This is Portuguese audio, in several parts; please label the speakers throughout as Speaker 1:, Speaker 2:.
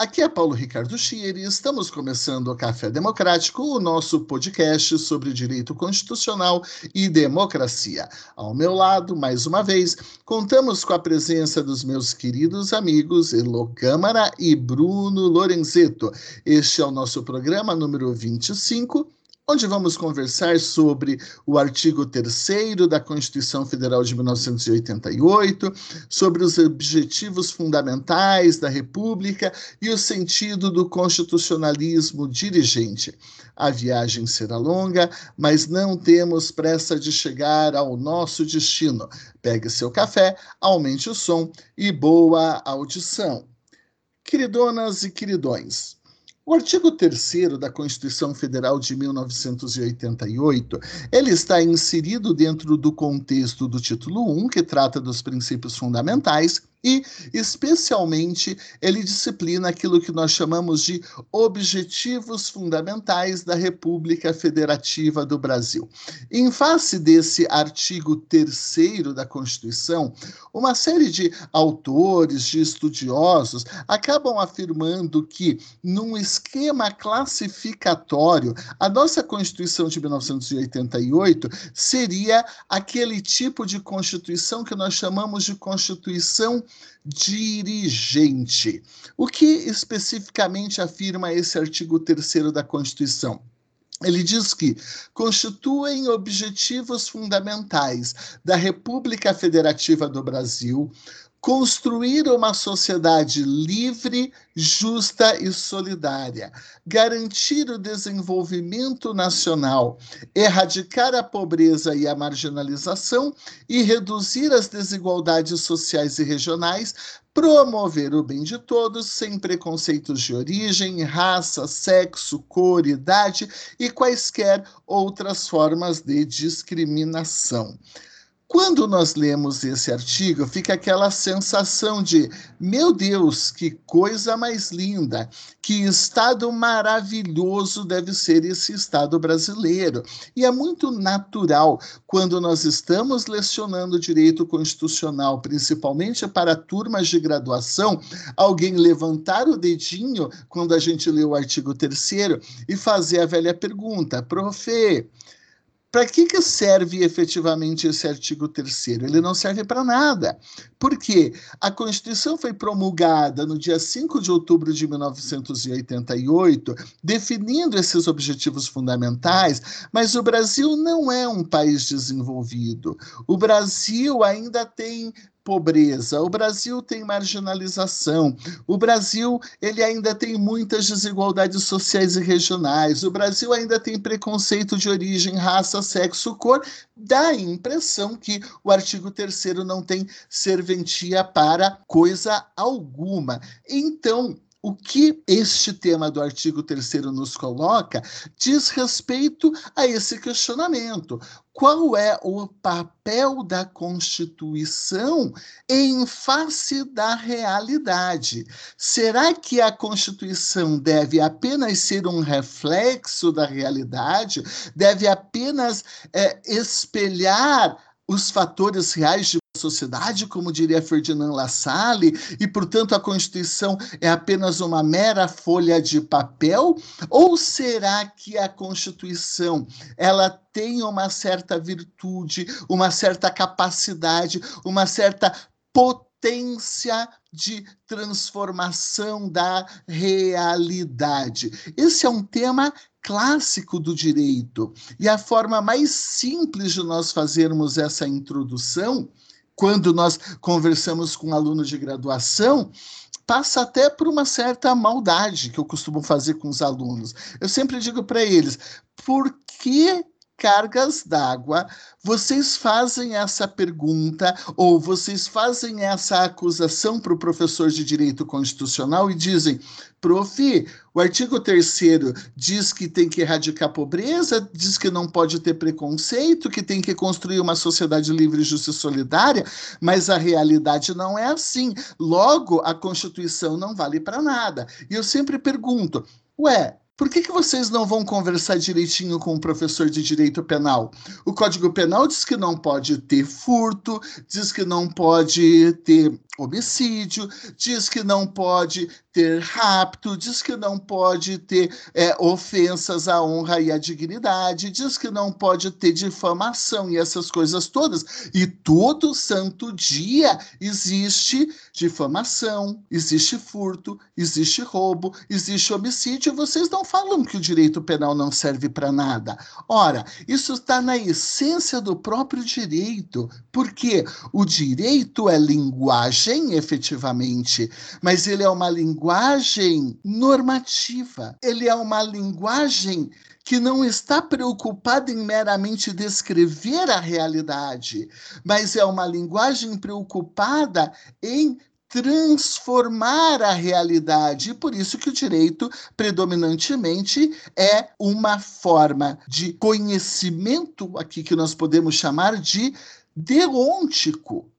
Speaker 1: Aqui é Paulo Ricardo Schier e estamos começando o Café Democrático, o nosso podcast sobre direito constitucional e democracia. Ao meu lado, mais uma vez, contamos com a presença dos meus queridos amigos Elo Câmara e Bruno Lorenzeto. Este é o nosso programa número 25 onde vamos conversar sobre o artigo 3 da Constituição Federal de 1988, sobre os objetivos fundamentais da República e o sentido do constitucionalismo dirigente. A viagem será longa, mas não temos pressa de chegar ao nosso destino. Pegue seu café, aumente o som e boa audição. Queridonas e queridões, o artigo 3 da Constituição Federal de 1988, ele está inserido dentro do contexto do título 1, que trata dos princípios fundamentais, e, especialmente, ele disciplina aquilo que nós chamamos de objetivos fundamentais da República Federativa do Brasil. Em face desse artigo 3 da Constituição, uma série de autores, de estudiosos, acabam afirmando que, num esquema classificatório, a nossa Constituição de 1988 seria aquele tipo de Constituição que nós chamamos de Constituição dirigente. O que especificamente afirma esse artigo 3 da Constituição? Ele diz que constituem objetivos fundamentais da República Federativa do Brasil construir uma sociedade livre, justa e solidária, garantir o desenvolvimento nacional, erradicar a pobreza e a marginalização e reduzir as desigualdades sociais e regionais, promover o bem de todos sem preconceitos de origem, raça, sexo, cor, idade e quaisquer outras formas de discriminação. Quando nós lemos esse artigo, fica aquela sensação de: meu Deus, que coisa mais linda, que estado maravilhoso deve ser esse Estado brasileiro. E é muito natural, quando nós estamos lecionando direito constitucional, principalmente para turmas de graduação, alguém levantar o dedinho quando a gente lê o artigo 3 e fazer a velha pergunta: profe para que, que serve efetivamente esse artigo 3? Ele não serve para nada. Porque a Constituição foi promulgada no dia 5 de outubro de 1988, definindo esses objetivos fundamentais, mas o Brasil não é um país desenvolvido. O Brasil ainda tem pobreza, o Brasil tem marginalização, o Brasil ele ainda tem muitas desigualdades sociais e regionais, o Brasil ainda tem preconceito de origem, raça, sexo, cor. Dá a impressão que o artigo 3 não tem serventia para coisa alguma. Então, o que este tema do artigo 3 nos coloca diz respeito a esse questionamento. Qual é o papel da Constituição em face da realidade? Será que a Constituição deve apenas ser um reflexo da realidade? Deve apenas é, espelhar os fatores reais de sociedade, como diria Ferdinand Lassalle, e, portanto, a Constituição é apenas uma mera folha de papel? Ou será que a Constituição ela tem uma certa virtude, uma certa capacidade, uma certa potência de transformação da realidade? Esse é um tema clássico do direito. E a forma mais simples de nós fazermos essa introdução quando nós conversamos com alunos de graduação, passa até por uma certa maldade que eu costumo fazer com os alunos. Eu sempre digo para eles: por que cargas d'água, vocês fazem essa pergunta ou vocês fazem essa acusação para o professor de direito constitucional e dizem: prof, o artigo 3 diz que tem que erradicar a pobreza, diz que não pode ter preconceito, que tem que construir uma sociedade livre, justa e solidária, mas a realidade não é assim. Logo, a Constituição não vale para nada. E eu sempre pergunto: ué, por que, que vocês não vão conversar direitinho com o professor de direito penal? O Código Penal diz que não pode ter furto, diz que não pode ter homicídio, diz que não pode ter rapto, diz que não pode ter é, ofensas à honra e à dignidade, diz que não pode ter difamação e essas coisas todas. E todo santo dia existe difamação, existe furto, existe roubo, existe homicídio. Vocês não falam que o direito penal não serve para nada. Ora, isso está na essência do próprio direito, porque o direito é linguagem, efetivamente, mas ele é uma linguagem normativa, ele é uma linguagem que não está preocupada em meramente descrever a realidade, mas é uma linguagem preocupada em transformar a realidade. E por isso que o direito predominantemente é uma forma de conhecimento aqui que nós podemos chamar de deontico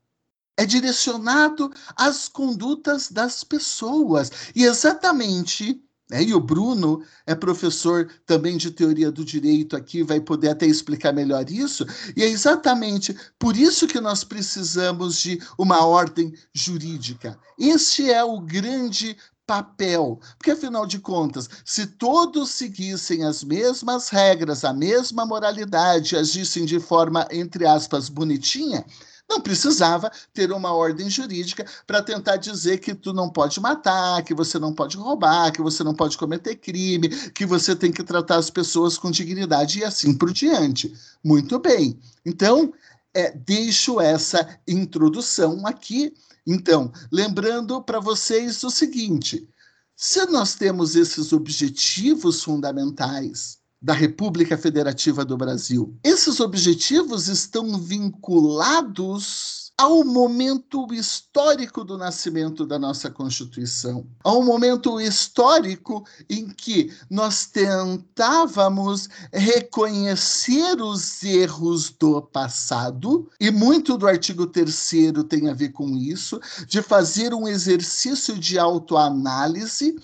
Speaker 1: é direcionado às condutas das pessoas. E exatamente né, e o Bruno é professor também de teoria do direito aqui, vai poder até explicar melhor isso. E é exatamente por isso que nós precisamos de uma ordem jurídica. Este é o grande papel. Porque, afinal de contas, se todos seguissem as mesmas regras, a mesma moralidade, agissem de forma, entre aspas, bonitinha, não precisava ter uma ordem jurídica para tentar dizer que tu não pode matar, que você não pode roubar, que você não pode cometer crime, que você tem que tratar as pessoas com dignidade e assim por diante. Muito bem. Então, é, deixo essa introdução aqui. Então, lembrando para vocês o seguinte: se nós temos esses objetivos fundamentais, da República Federativa do Brasil. Esses objetivos estão vinculados ao momento histórico do nascimento da nossa Constituição, ao momento histórico em que nós tentávamos reconhecer os erros do passado, e muito do artigo 3 tem a ver com isso, de fazer um exercício de autoanálise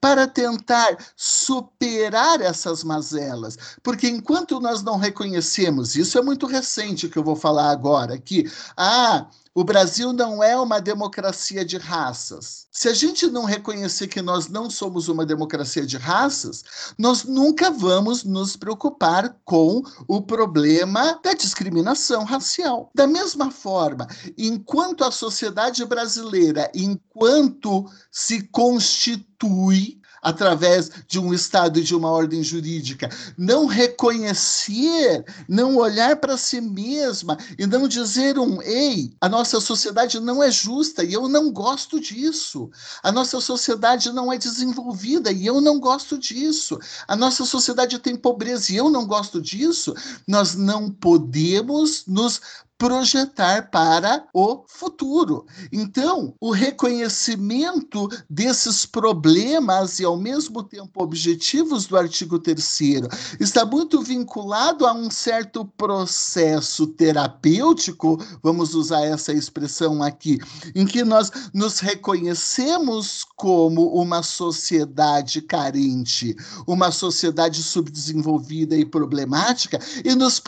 Speaker 1: para tentar superar essas mazelas, porque enquanto nós não reconhecemos, isso é muito recente que eu vou falar agora, que ah, o Brasil não é uma democracia de raças. Se a gente não reconhecer que nós não somos uma democracia de raças, nós nunca vamos nos preocupar com o problema da discriminação racial. Da mesma forma, enquanto a sociedade brasileira, enquanto se constitui através de um Estado e de uma ordem jurídica, não reconhecer, não olhar para si mesma e não dizer um ei, a nossa sociedade não é justa e eu não gosto disso. A nossa sociedade não é desenvolvida e eu não gosto disso. A nossa sociedade tem pobreza e eu não gosto disso. Nós não podemos nos projetar para o futuro. Então, o reconhecimento desses problemas e, ao mesmo tempo, objetivos do artigo 3 está muito vinculado a um certo processo terapêutico, vamos usar essa expressão aqui, em que nós nos reconhecemos como uma sociedade carente, uma sociedade subdesenvolvida e problemática, e nos,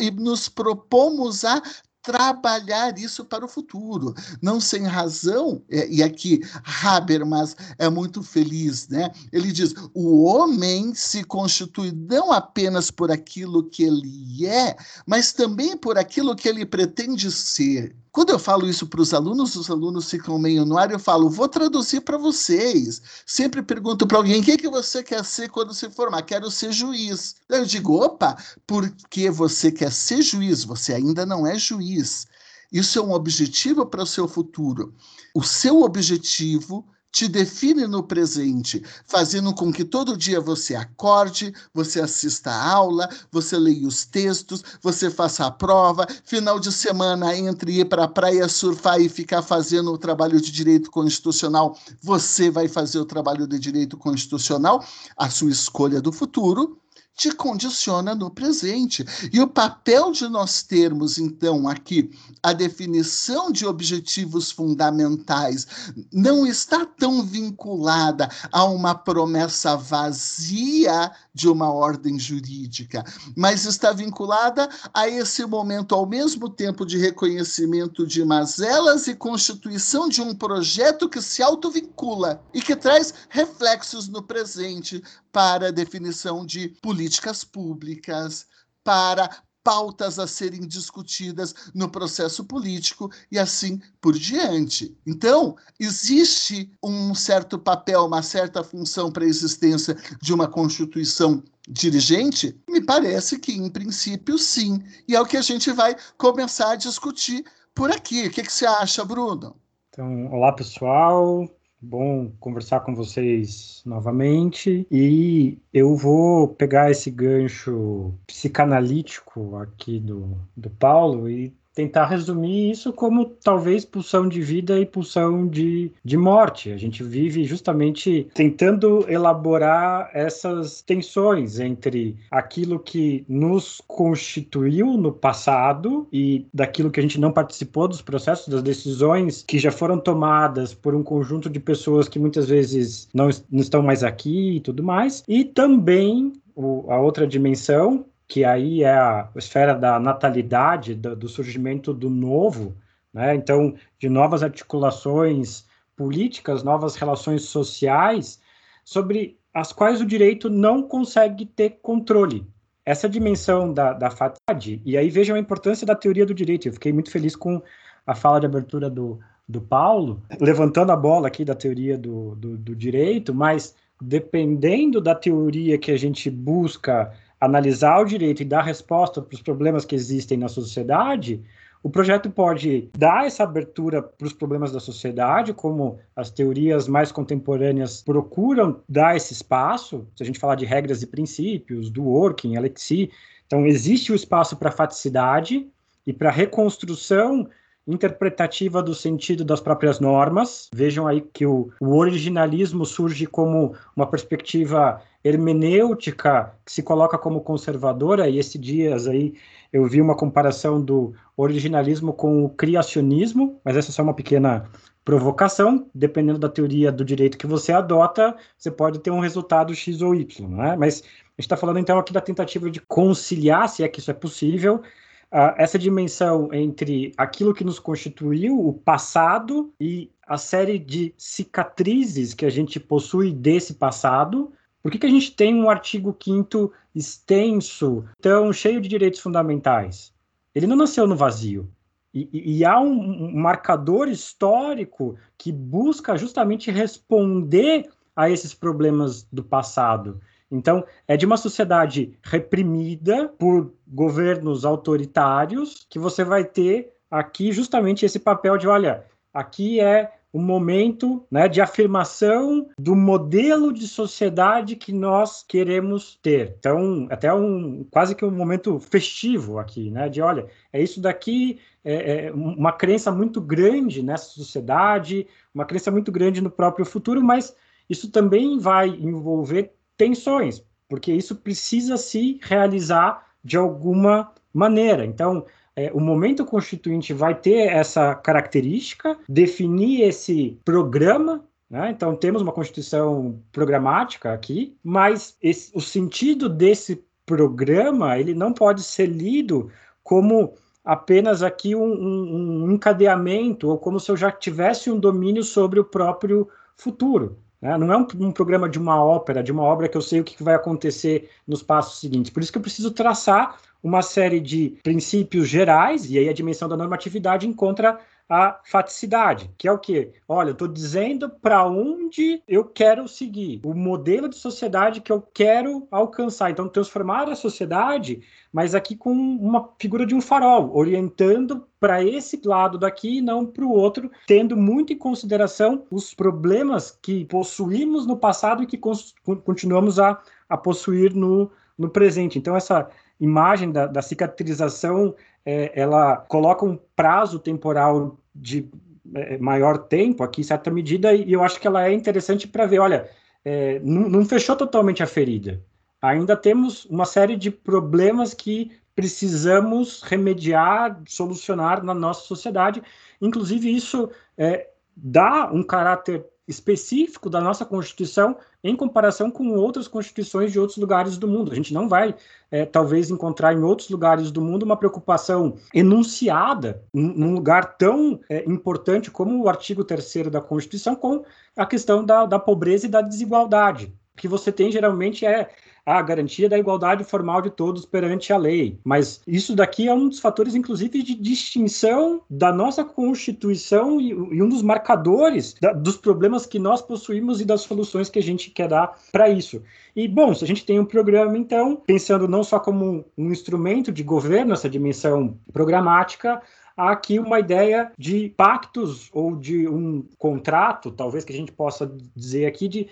Speaker 1: e nos propomos a trabalhar isso para o futuro. Não sem razão, é, e aqui Habermas é muito feliz, né? Ele diz: o homem se constitui não apenas por aquilo que ele é, mas também por aquilo que ele pretende ser. Quando eu falo isso para os alunos, os alunos ficam meio no ar, eu falo, vou traduzir para vocês. Sempre pergunto para alguém, o que, que você quer ser quando se formar? Quero ser juiz. Eu digo, opa, por que você quer ser juiz? Você ainda não é juiz. Isso é um objetivo para o seu futuro. O seu objetivo te define no presente, fazendo com que todo dia você acorde, você assista a aula, você leia os textos, você faça a prova, final de semana entre ir para a praia surfar e ficar fazendo o trabalho de direito constitucional, você vai fazer o trabalho de direito constitucional, a sua escolha do futuro te condiciona no presente. E o papel de nós termos, então, aqui a definição de objetivos fundamentais não está tão vinculada a uma promessa vazia de uma ordem jurídica, mas está vinculada a esse momento, ao mesmo tempo, de reconhecimento de mazelas e constituição de um projeto que se autovincula e que traz reflexos no presente para a definição de políticas públicas, para pautas a serem discutidas no processo político e assim por diante. Então, existe um certo papel, uma certa função para a existência de uma constituição dirigente? Me parece que, em princípio, sim. E é o que a gente vai começar a discutir por aqui. O que, que você acha, Bruno?
Speaker 2: Então, olá pessoal, Bom conversar com vocês novamente. E eu vou pegar esse gancho psicanalítico aqui do, do Paulo e tentar resumir isso como talvez pulsão de vida e pulsão de, de morte. A gente vive justamente tentando elaborar essas tensões entre aquilo que nos constituiu no passado e daquilo que a gente não participou dos processos, das decisões que já foram tomadas por um conjunto de pessoas que muitas vezes não, não estão mais aqui e tudo mais, e também a outra dimensão que aí é a esfera da natalidade, do, do surgimento do novo, né? então, de novas articulações políticas, novas relações sociais, sobre as quais o direito não consegue ter controle. Essa dimensão da, da fatalidade, e aí vejam a importância da teoria do direito, eu fiquei muito feliz com a fala de abertura do, do Paulo, levantando a bola aqui da teoria do, do, do direito, mas dependendo da teoria que a gente busca analisar o direito e dar resposta para os problemas que existem na sociedade, o projeto pode dar essa abertura para os problemas da sociedade, como as teorias mais contemporâneas procuram dar esse espaço. Se a gente falar de regras e princípios, do working, Alexi, então existe o espaço para faticidade e para reconstrução interpretativa do sentido das próprias normas. Vejam aí que o, o originalismo surge como uma perspectiva hermenêutica que se coloca como conservadora, e esses dias aí eu vi uma comparação do originalismo com o criacionismo, mas essa é só uma pequena provocação, dependendo da teoria do direito que você adota, você pode ter um resultado X ou Y, não é? Mas a gente está falando então aqui da tentativa de conciliar, se é que isso é possível, uh, essa dimensão entre aquilo que nos constituiu, o passado, e a série de cicatrizes que a gente possui desse passado, por que, que a gente tem um artigo 5 extenso, tão cheio de direitos fundamentais? Ele não nasceu no vazio. E, e, e há um marcador histórico que busca justamente responder a esses problemas do passado. Então, é de uma sociedade reprimida por governos autoritários que você vai ter aqui justamente esse papel de, olha, aqui é um momento né, de afirmação do modelo de sociedade que nós queremos ter. Então, até um quase que um momento festivo aqui, né? De olha, é isso daqui, é, é uma crença muito grande nessa sociedade, uma crença muito grande no próprio futuro, mas isso também vai envolver tensões, porque isso precisa se realizar de alguma maneira. Então, é, o momento constituinte vai ter essa característica, definir esse programa né? Então, temos uma Constituição programática aqui, mas esse, o sentido desse programa ele não pode ser lido como apenas aqui um, um, um, encadeamento ou como se eu já tivesse um domínio sobre o próprio futuro. Né? Não é um, um, programa de uma ópera, de uma obra que eu sei o que vai acontecer nos passos seguintes. Por isso que eu preciso traçar uma série de princípios gerais, e aí a dimensão da normatividade encontra a faticidade, que é o quê? Olha, eu estou dizendo para onde eu quero seguir, o modelo de sociedade que eu quero alcançar. Então, transformar a sociedade, mas aqui com uma figura de um farol, orientando para esse lado daqui e não para o outro, tendo muito em consideração os problemas que possuímos no passado e que continuamos a, a possuir no, no presente. Então, essa imagem da, da cicatrização é, ela coloca um prazo temporal de é, maior tempo aqui, em certa medida, e eu acho que ela é interessante para ver, olha, é, não, não fechou totalmente a ferida. Ainda temos uma série de problemas que precisamos remediar, solucionar na nossa sociedade. Inclusive, isso é, dá um caráter específico da nossa Constituição em comparação com outras constituições de outros lugares do mundo. A gente não vai, é, talvez, encontrar em outros lugares do mundo uma preocupação enunciada num lugar tão é, importante como o artigo 3 da Constituição com a questão da, da pobreza e da desigualdade. O que você tem geralmente é a garantia da igualdade formal de todos perante a lei. Mas isso daqui é um dos fatores, inclusive, de distinção da nossa Constituição e, e um dos marcadores da, dos problemas que nós possuímos e das soluções que a gente quer dar para isso. E, bom, se a gente tem um programa, então, pensando não só como um, um instrumento de governo, essa dimensão programática, há aqui uma ideia de pactos ou de um contrato, talvez que a gente possa dizer aqui, de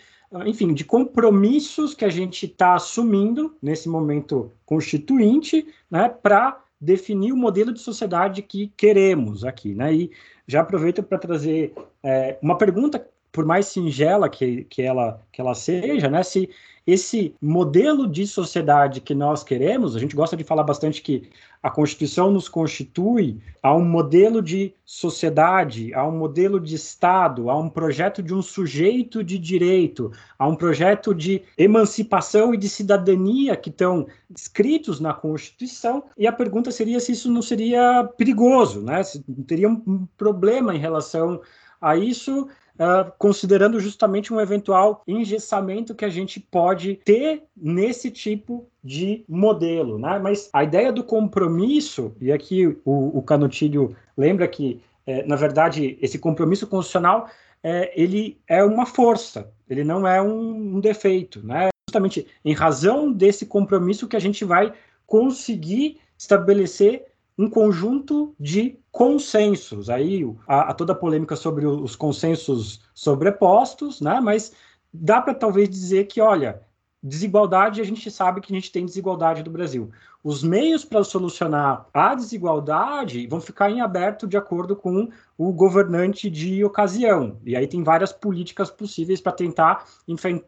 Speaker 2: enfim, de compromissos que a gente está assumindo nesse momento constituinte, né, para definir o modelo de sociedade que queremos aqui, né? E já aproveito para trazer é, uma pergunta, por mais singela que, que, ela, que ela seja, né? Se esse modelo de sociedade que nós queremos, a gente gosta de falar bastante que a Constituição nos constitui a um modelo de sociedade, a um modelo de Estado, a um projeto de um sujeito de direito, a um projeto de emancipação e de cidadania que estão escritos na Constituição. E a pergunta seria se isso não seria perigoso, né? Se teria um problema em relação a isso uh, considerando justamente um eventual engessamento que a gente pode ter nesse tipo de modelo, né? Mas a ideia do compromisso, e aqui o, o Canutilho lembra que, é, na verdade, esse compromisso constitucional é, ele é uma força, ele não é um, um defeito, né? Justamente em razão desse compromisso que a gente vai conseguir estabelecer um conjunto de consensos. Aí há, toda a polêmica sobre os consensos sobrepostos, né? mas dá para talvez dizer que, olha, desigualdade, a gente sabe que a gente tem desigualdade do Brasil. Os meios para solucionar a desigualdade vão ficar em aberto de acordo com o governante de ocasião. E aí tem várias políticas possíveis para tentar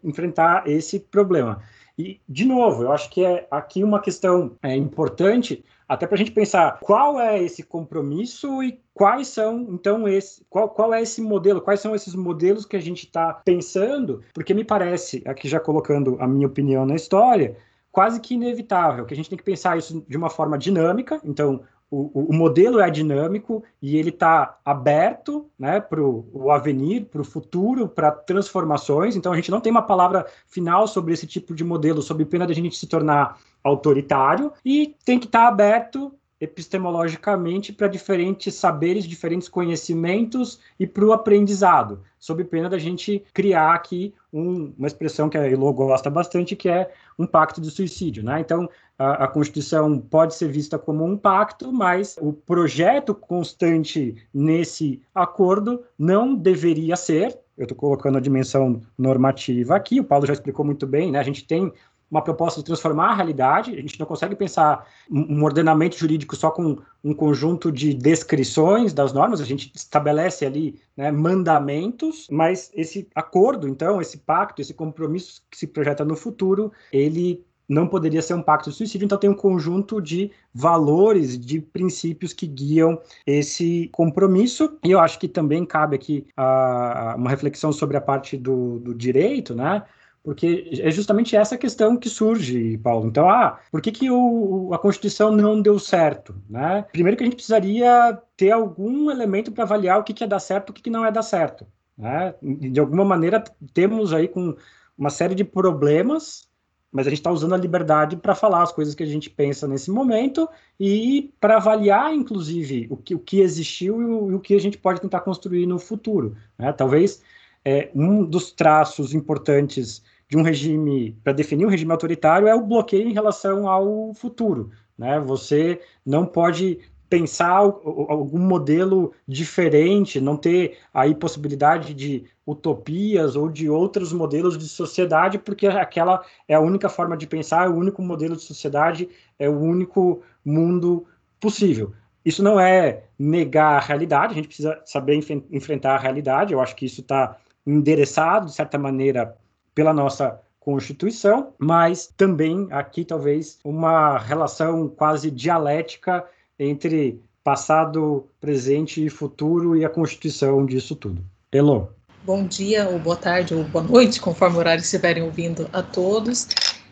Speaker 2: enfrentar esse problema. E, de novo, eu acho que é aqui uma questão é, importante até para a gente pensar qual é esse compromisso e quais são, então, esse, qual, qual é esse modelo, quais são esses modelos que a gente está pensando, porque me parece, aqui já colocando a minha opinião na história, quase que inevitável, que a gente tem que pensar isso de uma forma dinâmica, então o, o, modelo é dinâmico e ele está aberto né, para o avenir, para o futuro, para transformações. Então, a gente não tem uma palavra final sobre esse tipo de modelo, sob pena de a gente se tornar autoritário e tem que estar aberto epistemologicamente para diferentes saberes, diferentes conhecimentos e para o aprendizado, sob pena da gente criar aqui um, uma expressão que a Elo gosta bastante, que é um pacto de suicídio. Né? Então, a, a, Constituição pode ser vista como um pacto, mas o projeto constante nesse acordo não deveria ser. Eu estou colocando a dimensão normativa aqui, o Paulo já explicou muito bem, né? a gente tem uma proposta de transformar a realidade. A gente não consegue pensar um ordenamento jurídico só com um conjunto de descrições das normas, a gente estabelece ali né, mandamentos, mas esse acordo, então, esse pacto, esse compromisso que se projeta no futuro, ele não poderia ser um pacto de suicídio, então tem um conjunto de valores, de princípios que guiam esse compromisso. E eu acho que também cabe aqui uh, uma reflexão sobre a parte do, do direito, né? Porque é justamente essa questão que surge, Paulo. Então, ah, por que, que o, a Constituição não deu certo? Né? Primeiro que a gente precisaria ter algum elemento para avaliar o que, que é dar certo e o que, que não é dar certo. Né? De alguma maneira, temos aí com uma série de problemas mas a gente está usando a liberdade para falar as coisas que a gente pensa nesse momento e para avaliar, inclusive, o que, o que existiu e o, e o, que a gente pode tentar construir no futuro. Né? Talvez é, um dos traços importantes de um regime, para definir um regime autoritário, é o bloqueio em relação ao futuro. Né? Você não pode pensar algum modelo diferente, não ter aí possibilidade de utopias ou de outros modelos de sociedade, porque aquela é a única forma de pensar, é o único modelo de sociedade, é o único mundo possível. Isso não é negar a realidade, a gente precisa saber enf enfrentar a realidade, eu acho que isso está endereçado, de certa maneira, pela nossa Constituição, mas também aqui talvez uma relação quase dialética entre passado, presente e futuro e a constituição disso tudo. Elô.
Speaker 3: Bom dia, ou boa tarde, ou boa noite, conforme o horário estiverem ouvindo a todos.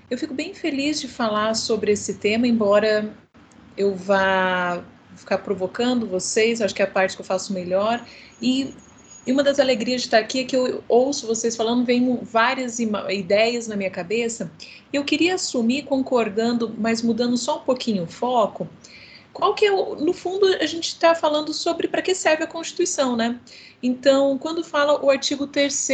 Speaker 3: Eu fico bem feliz de falar sobre esse tema, embora eu vá ficar provocando vocês, acho que é a parte que eu faço melhor. E, e uma das alegrias de estar aqui é que eu ouço vocês falando, vem várias ideias na minha cabeça. Eu queria assumir concordando, mas mudando só um pouquinho o foco, qual que é o, no fundo a gente está falando sobre para que serve a Constituição, né? Então, quando fala o artigo 3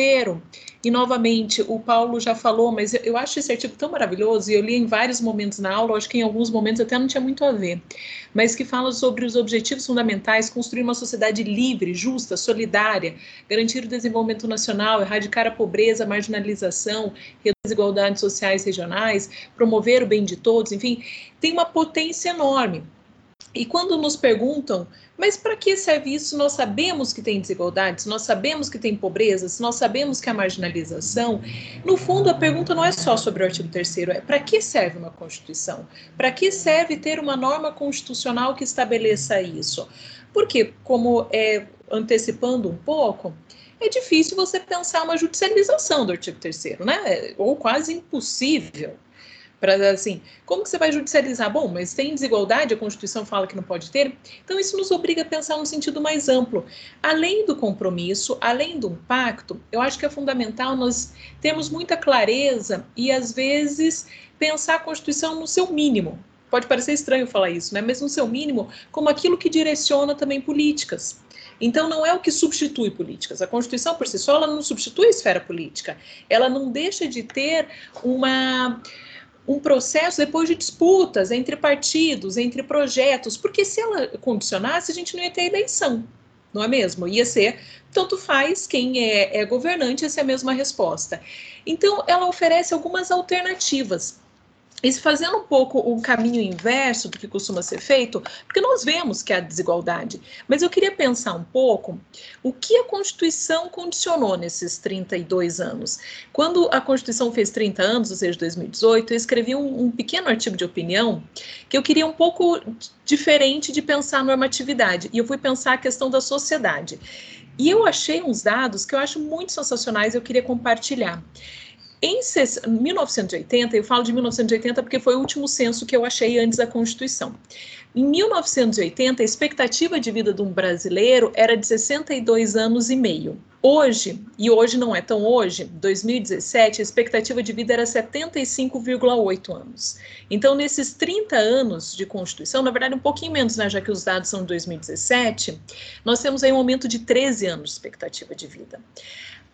Speaker 3: e novamente o Paulo já falou, mas eu, eu, acho esse artigo tão maravilhoso e eu li em vários momentos na aula, acho que em alguns momentos até não tinha muito a ver, mas que fala sobre os objetivos fundamentais, construir uma sociedade livre, justa, solidária, garantir o desenvolvimento nacional, erradicar a pobreza, a marginalização, desigualdades sociais regionais, promover o bem de todos, enfim, tem uma potência enorme. E quando nos perguntam, mas para que serve isso? Nós sabemos que tem desigualdades, nós sabemos que tem pobreza, nós sabemos que há marginalização. No fundo, a pergunta não é só sobre o artigo 3 é para que serve uma Constituição? Para que serve ter uma norma constitucional que estabeleça isso? Porque, como é, antecipando um pouco, é difícil você pensar uma judicialização do artigo 3 né? Ou quase impossível. Para assim, como que você vai judicializar? Bom, mas tem desigualdade, a Constituição fala que não pode ter. Então isso nos obriga a pensar num sentido mais amplo. Além do compromisso, além do pacto, eu acho que é fundamental nós termos muita clareza e às vezes pensar a Constituição no seu mínimo. Pode parecer estranho falar isso, né? Mas no seu mínimo, como aquilo que direciona também políticas. Então, não é o que substitui políticas. A Constituição, por si só, ela não substitui a esfera política. Ela não deixa de ter uma um processo depois de disputas entre partidos, entre projetos, porque se ela condicionasse, a gente não ia ter eleição, não é mesmo? Ia ser tanto faz quem é, é governante, essa é a mesma resposta. Então, ela oferece algumas alternativas e fazendo um pouco o caminho inverso do que costuma ser feito, porque nós vemos que há desigualdade, mas eu queria pensar um pouco o que a Constituição condicionou nesses 32 anos. Quando a Constituição fez 30 anos, ou seja, 2018, eu escrevi um, um pequeno artigo de opinião que eu queria um pouco diferente de pensar a normatividade, e eu fui pensar a questão da sociedade. E eu achei uns dados que eu acho muito sensacionais, eu queria compartilhar. Em 1980, eu falo de 1980 porque foi o último censo que eu achei antes da Constituição. Em 1980, a expectativa de vida de um brasileiro era de 62 anos e meio. Hoje, e hoje não é tão hoje, 2017, a expectativa de vida era 75,8 anos. Então, nesses 30 anos de Constituição, na verdade um pouquinho menos, né, já que os dados são de 2017, nós temos aí um aumento de 13 anos de expectativa de vida.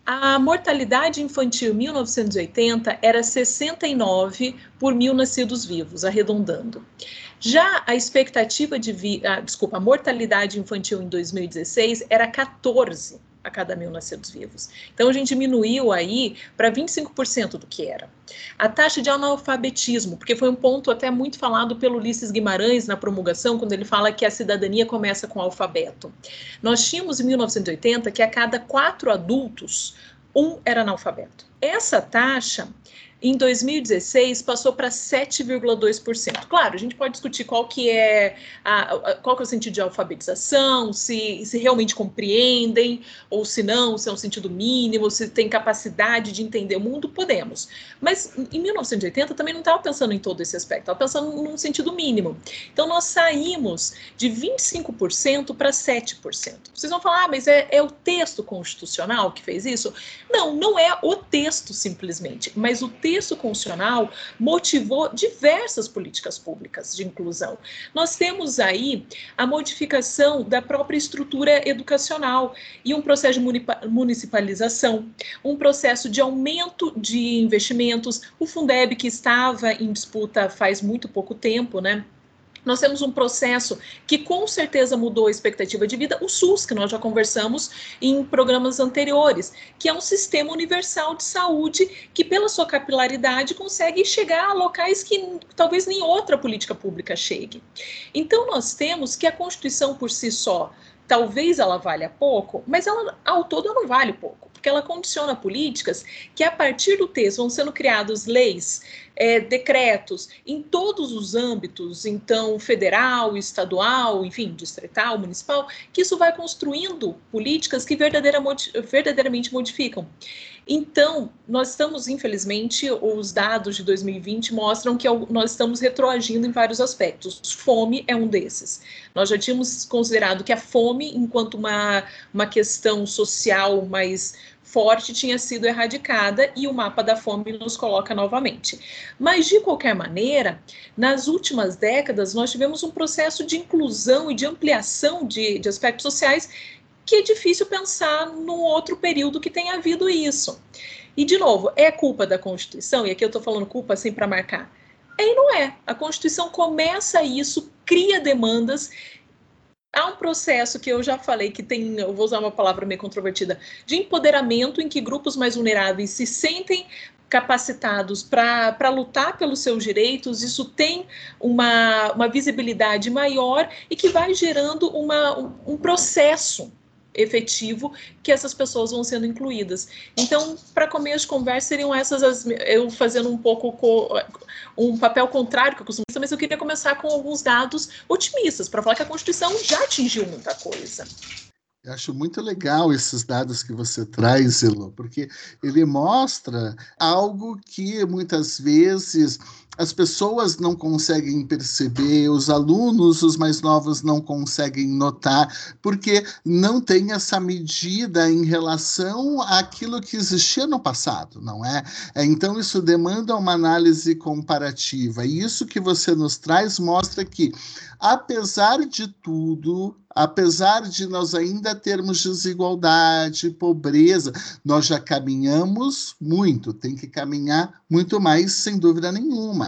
Speaker 3: A mortalidade infantil em 1980 era 69 por mil nascidos vivos, arredondando. Já a expectativa de vida, ah, desculpa, a mortalidade infantil em 2016 era 14 a cada mil nascidos vivos. Então a gente diminuiu aí para 25% do que era. A taxa de analfabetismo, porque foi um ponto até muito falado pelo Ulisses Guimarães na promulgação, quando ele fala que a cidadania começa com o alfabeto. Nós tínhamos em 1980 que a cada quatro adultos, um era analfabeto. Essa taxa em 2016 passou para 7,2%. Claro, a gente pode discutir qual que é a, a, qual que é o sentido de alfabetização, se, se realmente compreendem ou se não, se é um sentido mínimo, se tem capacidade de entender o mundo, podemos. Mas em 1980 também não estava pensando em todo esse aspecto, estava pensando num sentido mínimo. Então nós saímos de 25% para 7%. Vocês vão falar, ah, mas é, é o texto constitucional que fez isso? Não, não é o texto simplesmente, mas o texto texto constitucional motivou diversas políticas públicas de inclusão. Nós temos aí a modificação da própria estrutura educacional e um processo de municipalização, um processo de aumento de investimentos, o Fundeb que estava em disputa faz muito pouco tempo, né? Nós temos um processo que com certeza mudou a expectativa de vida, o SUS, que nós já conversamos em programas anteriores, que é um sistema universal de saúde que, pela sua capilaridade, consegue chegar a locais que talvez nem outra política pública chegue. Então, nós temos que a Constituição por si só, talvez ela valha pouco, mas ela ao todo não vale pouco, porque ela condiciona políticas que a partir do texto vão sendo criadas leis é, decretos em todos os âmbitos, então federal, estadual, enfim, distrital, municipal, que isso vai construindo políticas que verdadeiramente modificam. Então, nós estamos, infelizmente, os dados de 2020 mostram que nós estamos retroagindo em vários aspectos. Fome é um desses. Nós já tínhamos considerado que a fome, enquanto uma, uma questão social mais forte tinha sido erradicada e o mapa da fome nos coloca novamente. Mas, de qualquer maneira, nas últimas décadas, nós tivemos um processo de inclusão e de ampliação de, de aspectos sociais que é difícil pensar num outro período que tenha havido isso. E, de novo, é culpa da Constituição, e aqui eu estou falando culpa assim para marcar. É e não é. A Constituição começa isso, cria demandas há um processo que eu já falei que tem, eu vou usar uma palavra meio controvertida, de empoderamento em que grupos mais vulneráveis se sentem capacitados para lutar pelos seus direitos, isso tem uma, uma visibilidade maior e que vai gerando uma, um, um processo efetivo que essas pessoas vão sendo incluídas. Então, para começo de conversa, seriam essas as, eu fazendo um pouco co, um papel contrário que eu costumo mas eu queria começar com alguns dados otimistas, para falar que a Constituição já atingiu muita coisa.
Speaker 1: Eu acho muito legal esses dados que você traz, Elo, porque ele mostra algo que muitas vezes as pessoas não conseguem perceber, os alunos, os mais novos, não conseguem notar, porque não tem essa medida em relação àquilo que existia no passado, não é? então, isso demanda uma análise comparativa. E isso que você nos traz mostra que, apesar de tudo, apesar de nós ainda termos desigualdade, pobreza, nós já caminhamos muito, tem que caminhar muito mais, sem dúvida nenhuma.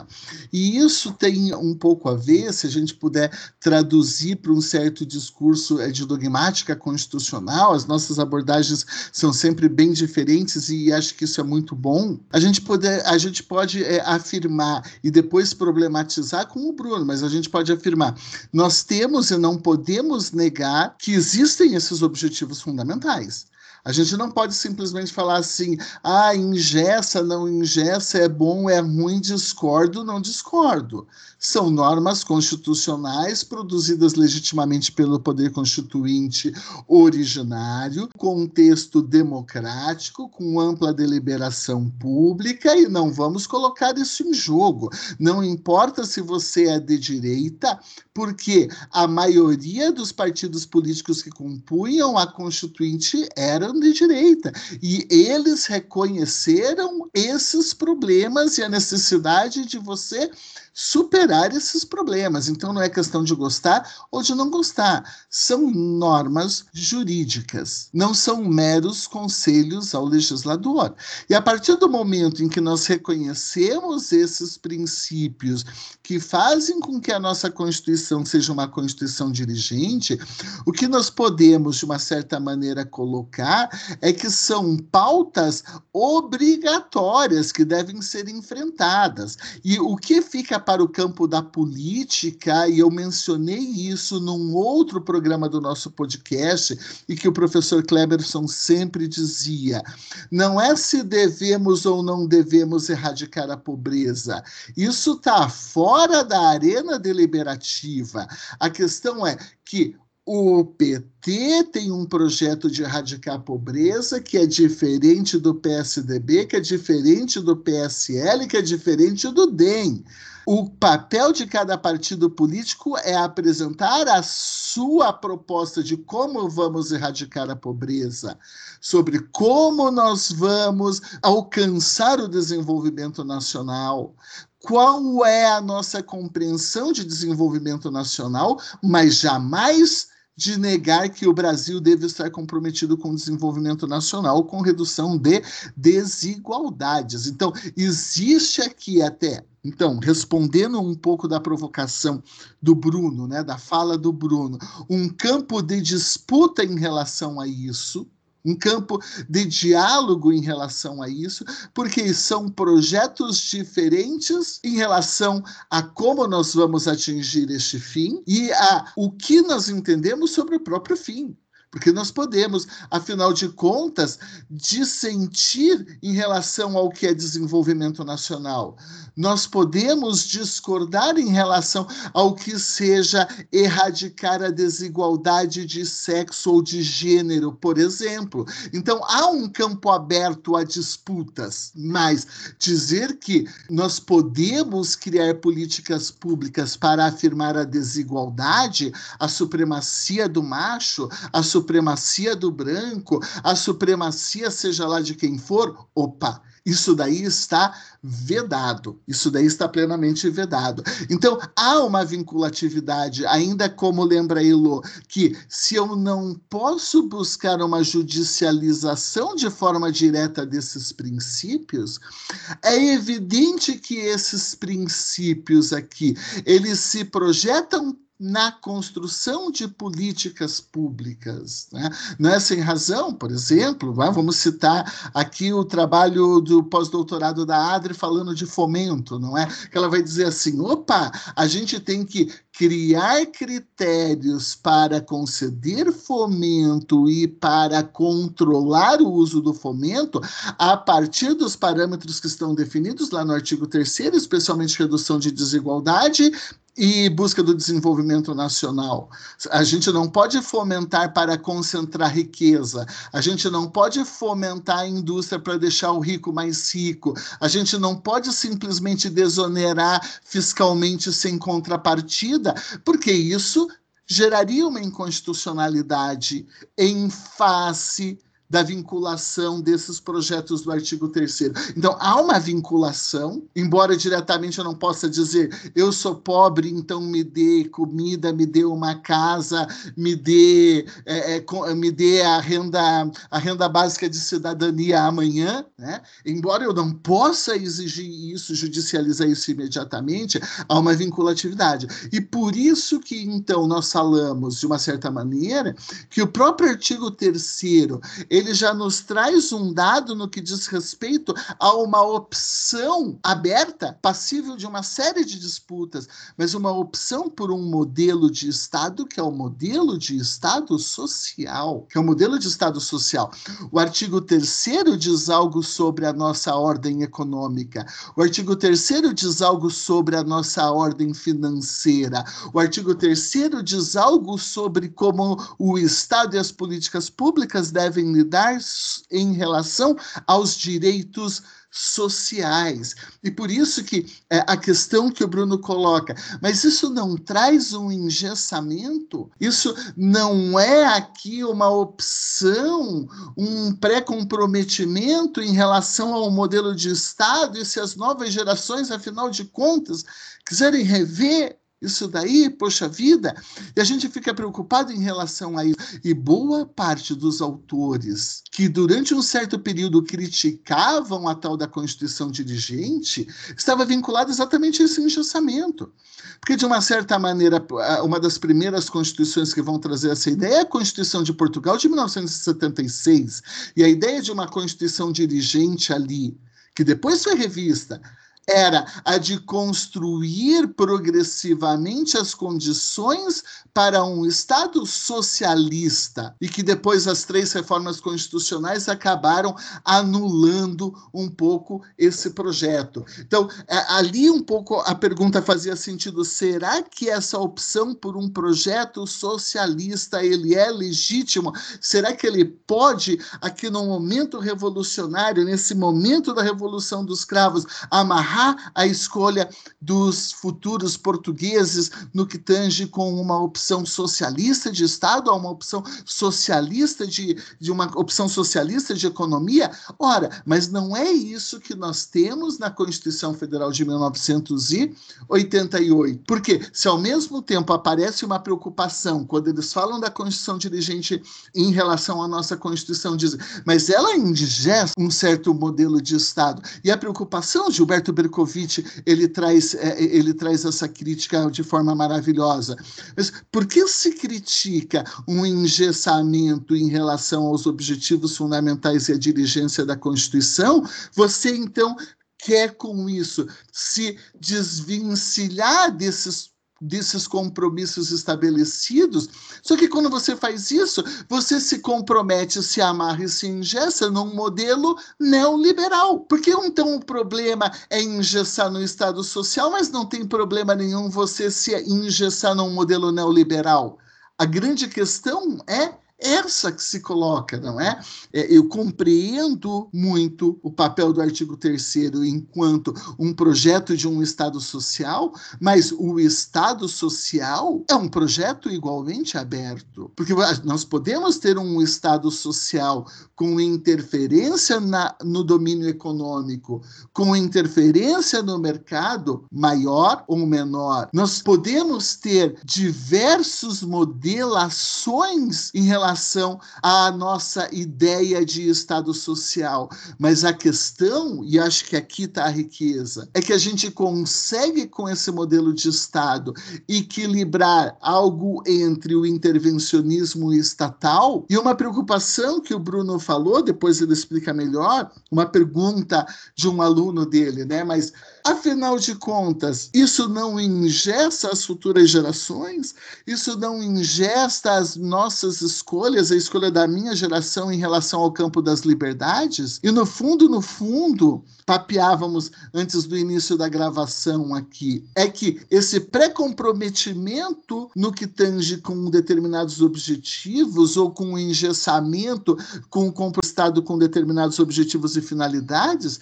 Speaker 1: E isso tem um pouco a ver, se a gente puder traduzir para um certo discurso de dogmática constitucional, as nossas abordagens são sempre bem diferentes e acho que isso é muito bom. A gente, poder, a gente pode é, afirmar e depois problematizar com o Bruno, mas a gente pode afirmar: nós temos e não podemos negar que existem esses objetivos fundamentais. A gente não pode simplesmente falar assim, ah, ingessa, não ingessa, é bom, é ruim, discordo, não discordo são normas constitucionais produzidas legitimamente pelo Poder Constituinte originário, contexto democrático, com ampla deliberação pública, e não vamos colocar isso em jogo. Não importa se você é de direita, porque a maioria dos partidos políticos que compunham a Constituinte eram de direita, e eles reconheceram esses problemas e a necessidade de você superar esses problemas. Então não é questão de gostar ou de não gostar, são normas jurídicas, não são meros conselhos ao legislador. E a partir do momento em que nós reconhecemos esses princípios que fazem com que a nossa Constituição seja uma Constituição dirigente, o que nós podemos, de uma certa maneira, colocar é que são pautas obrigatórias que devem ser enfrentadas. E o que fica para o campo da política, e eu mencionei isso num outro programa do nosso podcast, e que o professor Kleberson sempre dizia: não é se devemos ou não devemos erradicar a pobreza. Isso está fora da arena deliberativa. A questão é que o PT tem um projeto de erradicar a pobreza que é diferente do PSDB, que é diferente do PSL, que é diferente do DEM. O papel de cada partido político é apresentar a sua proposta de como vamos erradicar a pobreza, sobre como nós vamos alcançar o desenvolvimento nacional, qual é a nossa compreensão de desenvolvimento nacional, mas jamais de negar que o Brasil deve estar comprometido com o desenvolvimento nacional, com redução de desigualdades. Então, existe aqui até então, respondendo um pouco da provocação do Bruno, né, da fala do Bruno, um campo de disputa em relação a isso, um campo de diálogo em relação a isso, porque são projetos diferentes em relação a como nós vamos atingir este fim e a o que nós entendemos sobre o próprio fim. Porque nós podemos, afinal de contas, dissentir em relação ao que é desenvolvimento nacional. Nós podemos discordar em relação ao que seja erradicar a desigualdade de sexo ou de gênero, por exemplo. Então, há um campo aberto a disputas, mas dizer que nós podemos criar políticas públicas para afirmar a desigualdade, a supremacia do macho, a supremacia supremacia do branco, a supremacia seja lá de quem for, opa, isso daí está vedado. Isso daí está plenamente vedado. Então, há uma vinculatividade, ainda como lembra Elo, que se eu não posso buscar uma judicialização de forma direta desses princípios, é evidente que esses princípios aqui, eles se projetam na construção de políticas públicas. Né? Não é sem razão, por exemplo, vamos citar aqui o trabalho do pós-doutorado da Adri falando de fomento, não é? Que ela vai dizer assim: opa, a gente tem que criar critérios para conceder fomento e para controlar o uso do fomento a partir dos parâmetros que estão definidos lá no artigo 3 especialmente redução de desigualdade e busca do desenvolvimento nacional. A gente não pode fomentar para concentrar riqueza, a gente não pode fomentar a indústria para deixar o rico mais rico, a gente não pode simplesmente desonerar fiscalmente sem contrapartida, porque isso geraria uma inconstitucionalidade em face da vinculação desses projetos do artigo 3 Então, há uma vinculação, embora diretamente eu não possa dizer eu sou pobre, então me dê comida, me dê uma casa, me dê, é, é, me dê a, renda, a renda básica de cidadania amanhã, né? embora eu não possa exigir isso, judicializar isso imediatamente, há uma vinculatividade. E por isso que, então, nós falamos, de uma certa maneira, que o próprio artigo 3 ele já nos traz um dado no que diz respeito a uma opção aberta, passível de uma série de disputas, mas uma opção por um modelo de Estado que é o modelo de Estado social, que é o modelo de Estado social. O artigo 3 diz algo sobre a nossa ordem econômica, o artigo 3 diz algo sobre a nossa ordem financeira, o artigo 3 diz algo sobre como o Estado e as políticas públicas devem lidar em relação aos direitos sociais. E por isso que é, a questão que o Bruno coloca, mas isso não traz um engessamento? Isso não é aqui uma opção, um pré-comprometimento em relação ao modelo de Estado e se as novas gerações, afinal de contas, quiserem rever isso daí, poxa vida, e a gente fica preocupado em relação a isso. E boa parte dos autores que durante um certo período criticavam a tal da Constituição dirigente estava vinculado exatamente a esse engessamento. Porque, de uma certa maneira, uma das primeiras constituições que vão trazer essa ideia é a Constituição de Portugal de 1976. E a ideia de uma Constituição dirigente ali, que depois foi revista, era a de construir progressivamente as condições para um Estado socialista e que depois as três reformas constitucionais acabaram anulando um pouco esse projeto. Então, é, ali um pouco a pergunta fazia sentido: será que essa opção por um projeto socialista ele é legítimo? Será que ele pode, aqui no momento revolucionário, nesse momento da revolução dos cravos, amarrar a escolha dos futuros portugueses no que tange com uma opção socialista de Estado a uma opção socialista de, de uma opção socialista de economia? Ora, mas não é isso que nós temos na Constituição Federal de 1988. Porque se ao mesmo tempo aparece uma preocupação quando eles falam da Constituição dirigente em relação à nossa Constituição, dizem, mas ela indigesta um certo modelo de Estado. E a preocupação, Gilberto Bercovitch, ele traz, é, ele traz essa crítica de forma maravilhosa. Mas por que se critica um engessamento em relação aos objetivos fundamentais e à dirigência da Constituição? Você, então, quer com isso se desvencilhar desses desses compromissos estabelecidos. Só que quando você faz isso, você se compromete, se amarra e se engessa num modelo neoliberal. Porque então o problema é engessar no Estado social, mas não tem problema nenhum você se engessar num modelo neoliberal. A grande questão é essa que se coloca, não é? é eu compreendo muito o papel do artigo 3 enquanto um projeto de um Estado social, mas o Estado social é um projeto igualmente aberto. Porque nós podemos ter um Estado social com interferência na, no domínio econômico, com interferência no mercado maior ou menor. Nós podemos ter diversos modelações em relação relação à nossa ideia de Estado social. Mas a questão, e acho que aqui está a riqueza, é que a gente consegue, com esse modelo de Estado, equilibrar algo entre o intervencionismo estatal e uma preocupação que o Bruno falou, depois ele explica melhor, uma pergunta de um aluno dele, né? Mas Afinal de contas, isso não ingesta as futuras gerações? Isso não ingesta as nossas escolhas, a escolha da minha geração em relação ao campo das liberdades? E no fundo, no fundo, papeávamos antes do início da gravação aqui, é que esse pré-comprometimento no que tange com determinados objetivos ou com o engessamento com o Estado com determinados objetivos e finalidades,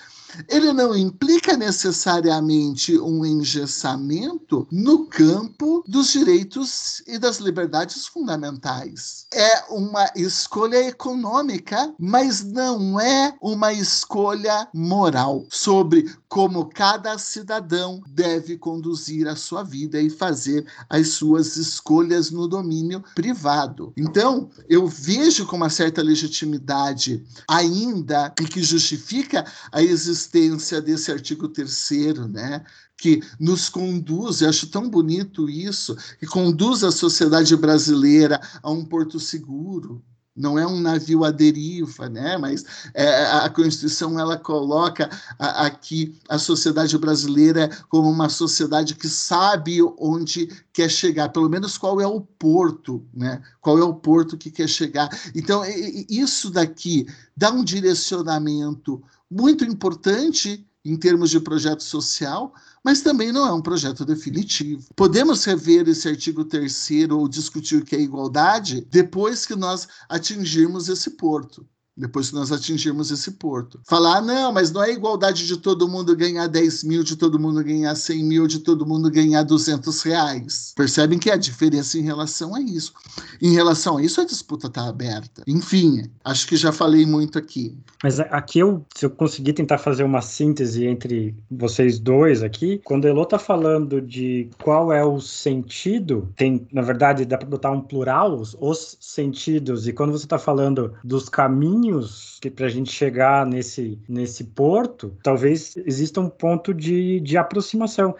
Speaker 1: ele não implica necessariamente um engessamento no campo dos direitos e das liberdades fundamentais. É uma escolha econômica, mas não é uma escolha moral sobre como cada cidadão deve conduzir a sua vida e fazer as suas escolhas no domínio privado. Então, eu vejo com uma certa legitimidade ainda e que justifica a existência existência desse artigo terceiro, né? que nos conduz, eu acho tão bonito isso, que conduz a sociedade brasileira a um porto seguro, não é um navio à deriva, né? mas é, a Constituição ela coloca aqui a sociedade brasileira como uma sociedade que sabe onde quer chegar, pelo menos qual é o porto, né? qual é o porto que quer chegar. Então, isso daqui dá um direcionamento muito importante em termos de projeto social, mas também não é um projeto definitivo. Podemos rever esse artigo 3 ou discutir o que é igualdade depois que nós atingirmos esse porto depois que nós atingirmos esse porto. Falar, não, mas não é igualdade de todo mundo ganhar 10 mil, de todo mundo ganhar 100 mil, de todo mundo ganhar 200 reais. Percebem que a diferença em relação a isso. Em relação a isso, a disputa está aberta. Enfim, acho que já falei muito aqui.
Speaker 2: Mas aqui eu, se eu conseguir tentar fazer uma síntese entre vocês dois aqui, quando o Elô está falando de qual é o sentido, tem, na verdade, dá para botar um plural, os, os sentidos, e quando você está falando dos caminhos caminhos que para a gente chegar nesse, nesse porto, talvez exista um ponto de, de aproximação.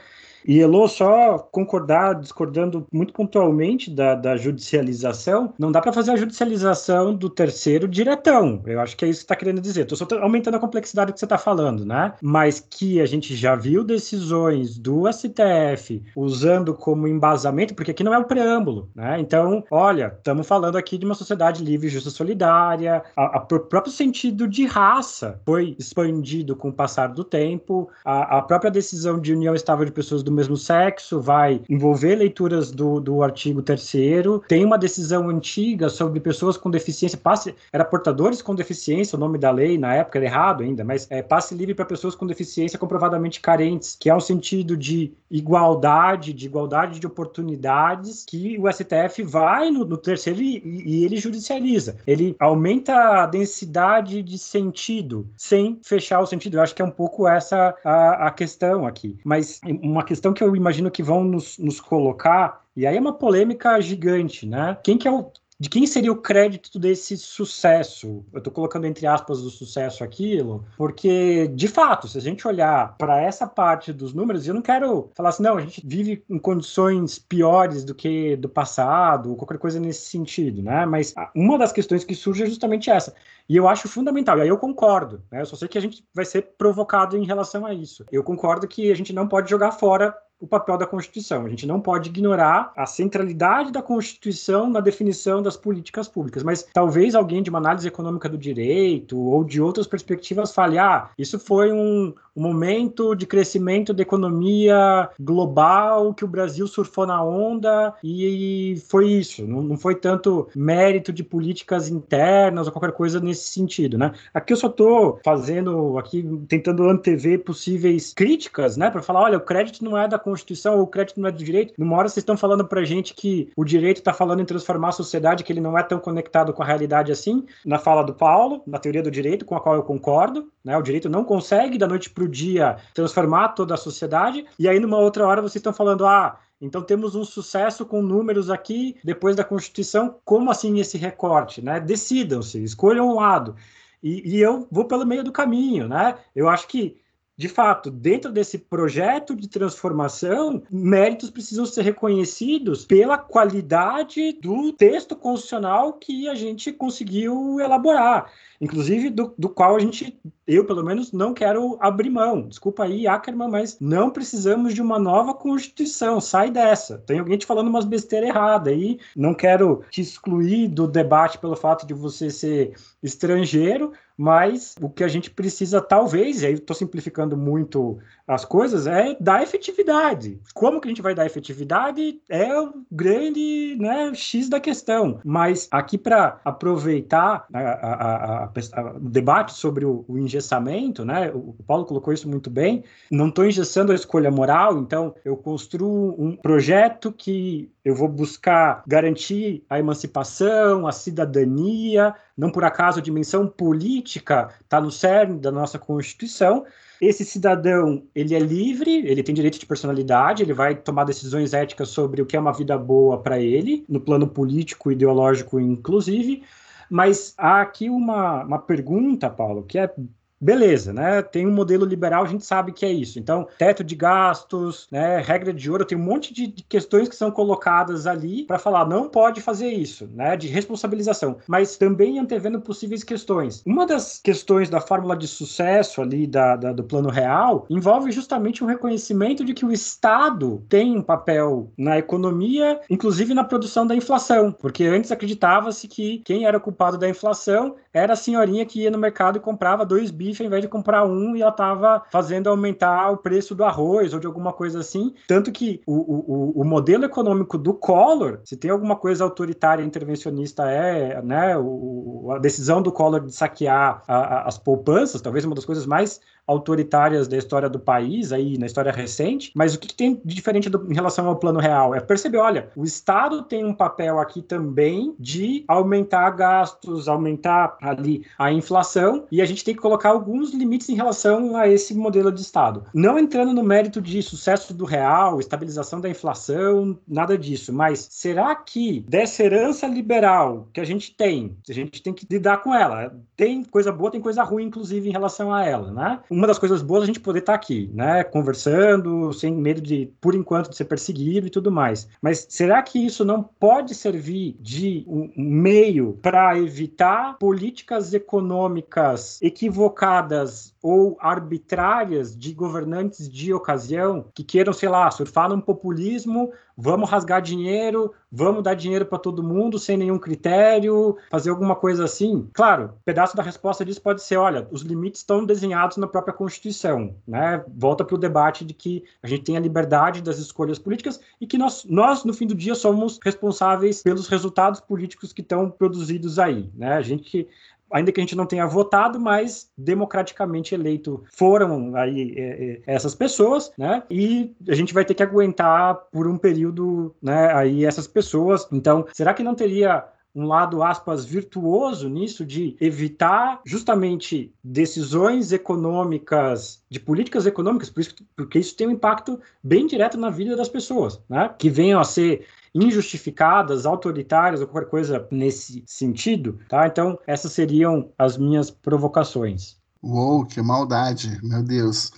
Speaker 2: E Elô, só concordar, discordando muito pontualmente da, da judicialização, não dá para fazer a judicialização do terceiro diretão. Eu acho que é isso que está querendo dizer. Estou só aumentando a complexidade que você está falando, né? Mas que a gente já viu decisões do STF usando como embasamento, porque aqui não é o preâmbulo, né? Então, olha, estamos falando aqui de uma sociedade livre, justa, solidária. o próprio sentido de raça foi expandido com o passar do tempo. A, a própria decisão de união estável de pessoas do mesmo sexo, vai envolver leituras do, do artigo terceiro. Tem uma decisão antiga sobre pessoas com deficiência, passe, era portadores com deficiência, o nome da lei na época era errado ainda, mas é passe livre para pessoas com deficiência comprovadamente carentes, que é um sentido de igualdade, de igualdade de oportunidades, que o STF vai no, no terceiro e, e ele judicializa. Ele aumenta a densidade de sentido sem fechar o sentido. Eu acho que é um pouco essa a, a questão aqui. Mas uma questão que eu imagino que vão nos, nos colocar e aí é uma polêmica gigante, né? Quem que é o de quem seria o crédito desse sucesso? Eu estou colocando entre aspas o sucesso aquilo, porque, de fato, se a gente olhar para essa parte dos números, eu não quero falar assim, não, a gente vive em condições piores do que do passado, ou qualquer coisa nesse sentido, né? Mas uma das questões que surge é justamente essa. E eu acho fundamental, e aí eu concordo, né? Eu só sei que a gente vai ser provocado em relação a isso. Eu concordo que a gente não pode jogar fora o papel da Constituição. A gente não pode ignorar a centralidade da Constituição na definição das políticas públicas, mas talvez alguém de uma análise econômica do direito ou de outras perspectivas fale: ah, isso foi um, momento de crescimento da economia global que o Brasil surfou na onda e foi isso. Não, não foi tanto mérito de políticas internas ou qualquer coisa nesse sentido, né? Aqui eu só estou fazendo aqui tentando antever possíveis críticas, né, para falar, olha, o crédito não é da Constituição, o crédito não é do direito. Numa hora vocês estão falando pra gente que o direito está falando em transformar a sociedade, que ele não é tão conectado com a realidade assim, na fala do Paulo, na teoria do direito, com a qual eu concordo. Né? O direito não consegue, da noite para o dia, transformar toda a sociedade. E aí, numa outra hora, vocês estão falando, ah, então temos um sucesso com números aqui depois da Constituição. Como assim esse recorte? Né? Decidam-se, escolham um lado. E, e, eu vou pelo meio do caminho, né? Eu acho que de fato, dentro desse projeto de transformação, méritos precisam ser reconhecidos pela qualidade do texto constitucional que a gente conseguiu elaborar inclusive do, do qual a gente, eu pelo menos, não quero abrir mão. Desculpa aí, Ackerman, mas não precisamos de uma nova Constituição, sai dessa. Tem alguém te falando umas besteiras erradas aí, não quero te excluir do debate pelo fato de você ser estrangeiro, mas o que a gente precisa, talvez, e aí estou simplificando muito as coisas, é dar efetividade. Como que a gente vai dar efetividade é o grande né, X da questão. Mas aqui para aproveitar a, a, a o debate sobre o, o engessamento, né? O, o, Paulo colocou isso muito bem. Não estou engessando a escolha moral, então eu construo um projeto que eu vou buscar garantir a emancipação, a cidadania, não por acaso a dimensão política está no cerne da nossa Constituição. Esse cidadão, ele é livre, ele tem direito de personalidade, ele vai tomar decisões éticas sobre o que é uma vida boa para ele, no plano político, ideológico, inclusive. Mas há aqui uma, uma pergunta, Paulo, que é Beleza, né? Tem um modelo liberal, a gente sabe que é isso. Então, teto de gastos, né? Regra de ouro, tem um monte de, questões que são colocadas ali para falar não pode fazer isso, né? De responsabilização, mas também antevendo possíveis questões. Uma das questões da fórmula de sucesso ali da, da, do plano real envolve justamente o reconhecimento de que o Estado tem um papel na economia, inclusive na produção da inflação, porque antes acreditava-se que quem era culpado da inflação era a senhorinha que ia no mercado e comprava dois bi bife, ao invés de comprar um, e ela estava fazendo aumentar o preço do arroz ou de alguma coisa assim. Tanto que o, o, o modelo econômico do Collor, se tem alguma coisa autoritária intervencionista, é né, o, a decisão do Collor de saquear a, a, as poupanças, talvez uma das coisas mais autoritárias da história do país, aí na história recente, mas o que, que tem de diferente do, em relação ao plano real? É perceber, olha, o Estado tem um papel aqui também de aumentar gastos, aumentar ali a inflação, e a gente tem que colocar alguns limites em relação a esse modelo de Estado. Não entrando no mérito de sucesso do real, estabilização da inflação, nada disso, mas será que dessa herança liberal que a gente tem, a gente tem que lidar com ela, tem coisa boa, tem coisa ruim, inclusive, em relação a ela, né? Uma das coisas boas é a gente poder estar tá aqui, né? Conversando, sem medo de, por enquanto, de ser perseguido e tudo mais. Mas será que isso não pode servir de um meio para evitar políticas econômicas equivocadas ou arbitrárias de governantes de ocasião que queiram, sei lá, surfar num populismo vamos rasgar dinheiro, vamos dar dinheiro para todo mundo sem nenhum critério, fazer alguma coisa assim. Claro, pedaço da resposta disso pode ser, olha, os limites estão desenhados na própria Constituição, né? Volta para o debate de que a gente tem a liberdade das escolhas políticas e que nós, nós, no fim do dia, somos responsáveis pelos resultados políticos que estão produzidos aí, né? A gente ainda que a gente não tenha votado, mas democraticamente eleito foram aí é, é, essas pessoas, né? E a gente vai ter que aguentar por um período, né? Aí essas pessoas. Então, será que não teria um lado, aspas, virtuoso nisso de evitar justamente decisões econômicas, de políticas econômicas, por isso, porque isso tem um impacto bem direto na vida das pessoas, né? Que venham a ser injustificadas, autoritárias ou qualquer coisa nesse sentido, tá? Então, essas seriam as minhas provocações.
Speaker 1: Uou, que maldade, meu Deus.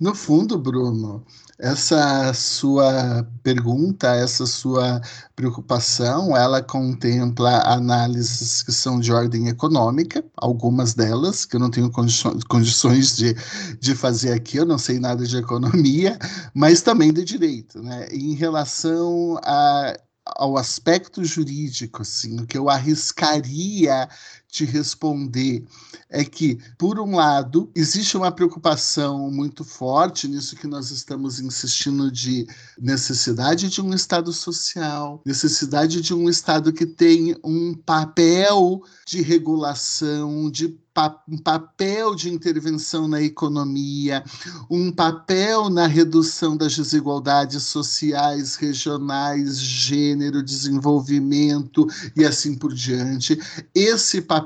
Speaker 1: No fundo, Bruno, essa sua pergunta, essa sua preocupação, ela contempla análises que são de ordem econômica, algumas delas, que eu não tenho condições de, de fazer aqui, eu não sei nada de economia, mas também de direito. Né? Em relação a ao aspecto jurídico, assim, o que eu arriscaria te responder é que, por um lado, existe uma preocupação muito forte nisso que nós estamos insistindo de necessidade de um Estado social, necessidade de um Estado que tem um papel de regulação, de um papel de intervenção na economia, um papel na redução das desigualdades sociais, regionais, gênero, desenvolvimento e assim por diante. Esse papel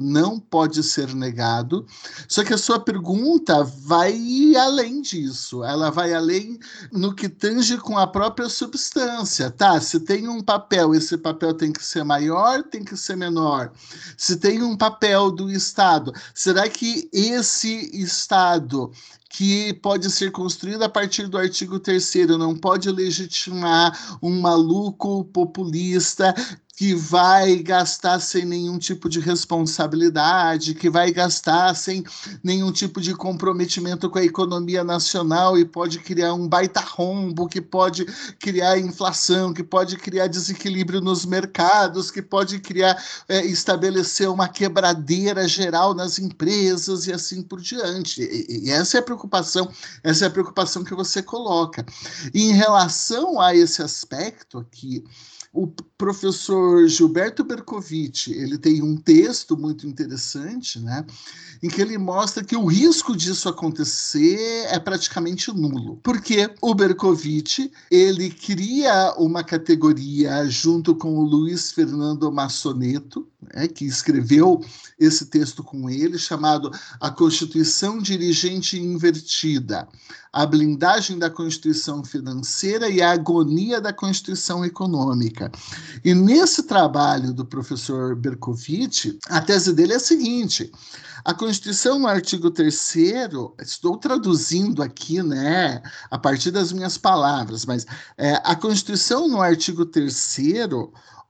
Speaker 1: não pode ser negado. Só que a sua pergunta vai além disso. Ela vai além no que tange com a própria substância. Tá, se tem um papel, esse papel tem que ser maior, tem que ser menor. Se tem um papel do Estado, Estado? Será que esse Estado que pode ser construído a partir do artigo 3 não pode legitimar um maluco populista que vai gastar sem nenhum tipo de responsabilidade, que vai gastar sem nenhum tipo de comprometimento com a economia nacional e pode criar um baita rombo, que pode criar inflação, que pode criar desequilíbrio nos mercados, que pode criar, é, estabelecer uma quebradeira geral nas empresas e assim por diante. E, e essa é a preocupação, essa é a preocupação que você coloca. E em relação a esse aspecto aqui, o professor Gilberto Bercovitch, ele tem um texto muito interessante, né, em que ele mostra que o risco disso acontecer é praticamente nulo. Porque o Bercovitch, ele cria uma categoria junto com o Luiz Fernando Massoneto, né, que escreveu esse texto com ele, chamado A Constituição Dirigente Invertida a blindagem da Constituição financeira e a agonia da Constituição econômica. E nesse trabalho do professor Berkovitch, a tese dele é a seguinte: a Constituição, no artigo 3, estou traduzindo aqui, né, a partir das minhas palavras, mas é, a Constituição, no artigo 3,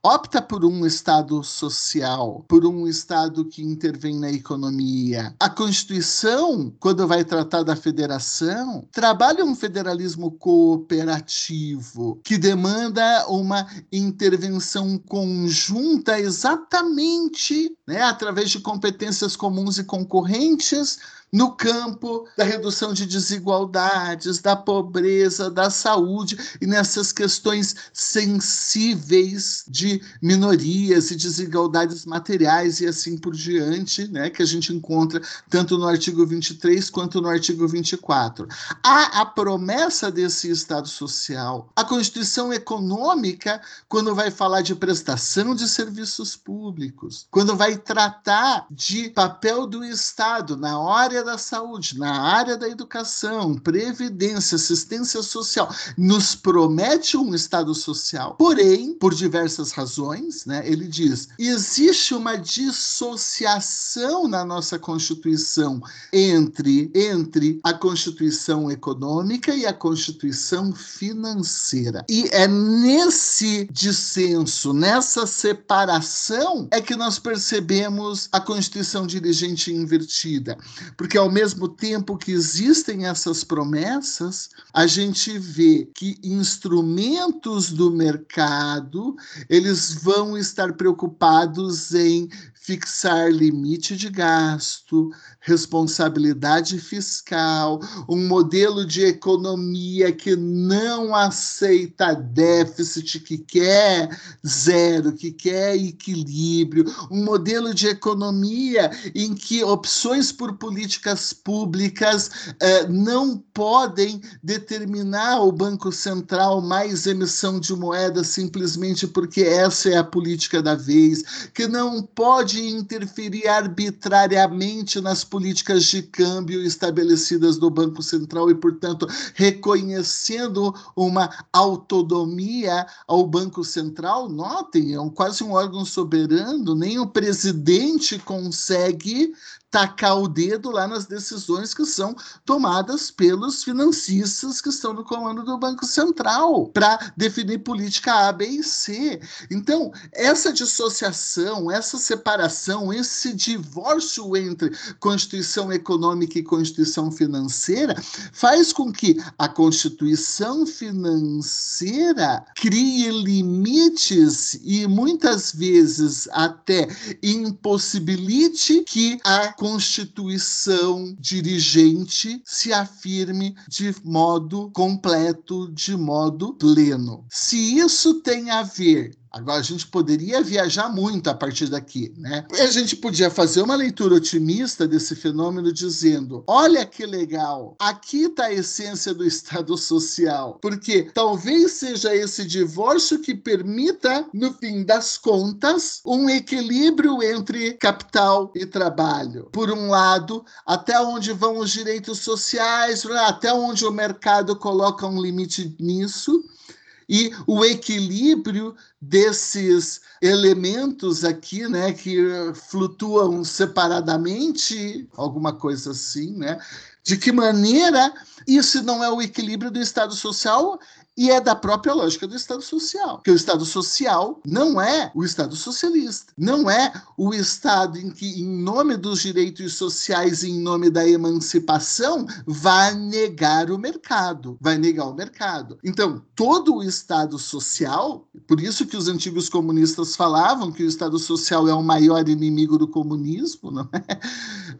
Speaker 1: opta por um Estado social, por um Estado que intervém na economia. A Constituição, quando vai tratar da federação, trabalha um federalismo cooperativo que demanda uma intervenção conjunta exatamente né, através de competências comuns e concorrentes no campo da redução de desigualdades, da pobreza, da saúde e nessas questões sensíveis de minorias e desigualdades materiais e assim por diante, né, que a gente encontra tanto no artigo 23 quanto no artigo 24. Há a promessa desse Estado social, a Constituição econômica, quando vai falar de prestação de serviços públicos, quando vai tratar de papel do Estado na área da saúde, na área da educação, previdência, assistência social, nos promete um Estado social. Porém, por diversas razões, né? Ele diz: existe uma dissociação na nossa Constituição entre, entre a Constituição econômica e a Constituição financeira. E é nesse dissenso, nessa separação, é que nós percebemos a Constituição dirigente invertida. Porque ao mesmo tempo que existem essas promessas, a gente vê que instrumentos do mercado, eles vão estar preocupados em fixar limite de gasto, responsabilidade fiscal, um modelo de economia que não aceita déficit, que quer zero, que quer equilíbrio, um modelo de economia em que opções por políticas públicas eh, não podem determinar o Banco Central mais emissão de moeda simplesmente porque essa é a política da vez, que não pode interferir arbitrariamente nas políticas de câmbio estabelecidas do Banco Central e, portanto, reconhecendo uma autonomia ao Banco Central. Notem, é um, quase um órgão soberano, nem o presidente consegue tacar o dedo lá nas decisões que são tomadas pelos financistas que estão no comando do Banco Central para definir política A, B e C. Então, essa dissociação, essa separação, esse divórcio entre Constituição econômica e Constituição financeira faz com que a Constituição financeira crie limites e muitas vezes até impossibilite que a Constituição dirigente se afirme de modo completo, de modo pleno. Se isso tem a ver Agora, a gente poderia viajar muito a partir daqui, né? E a gente podia fazer uma leitura otimista desse fenômeno dizendo: olha que legal, aqui está a essência do Estado social, porque talvez seja esse divórcio que permita, no fim das contas, um equilíbrio entre capital e trabalho. Por um lado, até onde vão os direitos sociais, até onde o mercado coloca um limite nisso e o equilíbrio desses elementos aqui, né, que flutuam separadamente, alguma coisa assim, né? De que maneira isso não é o equilíbrio do Estado social e é da própria lógica do Estado social. Que o Estado social não é o Estado socialista, não é o Estado em que, em nome dos direitos sociais, em nome da emancipação, vai negar o mercado, vai negar o mercado. Então, todo o Estado social, por isso que os antigos comunistas falavam que o Estado social é o maior inimigo do comunismo, não é?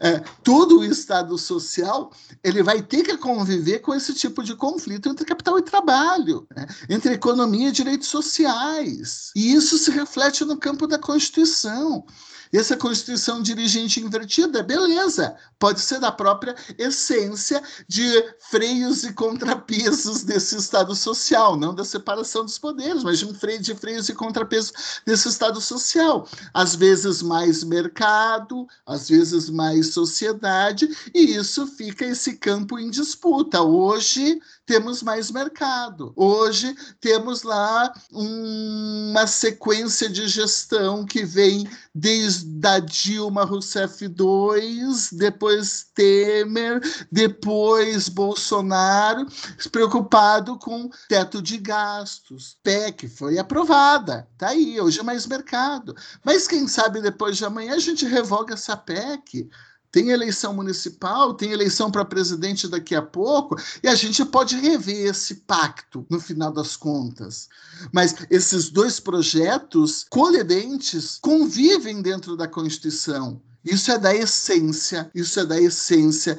Speaker 1: é todo o Estado social ele vai ter que conviver com esse tipo de conflito entre capital e trabalho né? entre economia e direitos sociais. E isso se reflete no campo da Constituição. Essa Constituição dirigente invertida, beleza, pode ser da própria essência de freios e contrapesos desse Estado social, não da separação dos poderes, mas de um freio de freios e contrapesos desse Estado social. Às vezes mais mercado, às vezes mais sociedade, e isso fica esse campo em disputa. Hoje temos mais mercado. Hoje temos lá um, uma sequência de gestão que vem desde a Dilma Rousseff II, depois Temer, depois Bolsonaro, preocupado com teto de gastos. PEC foi aprovada, tá aí, hoje é mais mercado. Mas quem sabe depois de amanhã a gente revoga essa PEC tem eleição municipal, tem eleição para presidente daqui a pouco, e a gente pode rever esse pacto no final das contas. Mas esses dois projetos colidentes convivem dentro da Constituição. Isso é da essência, isso é da essência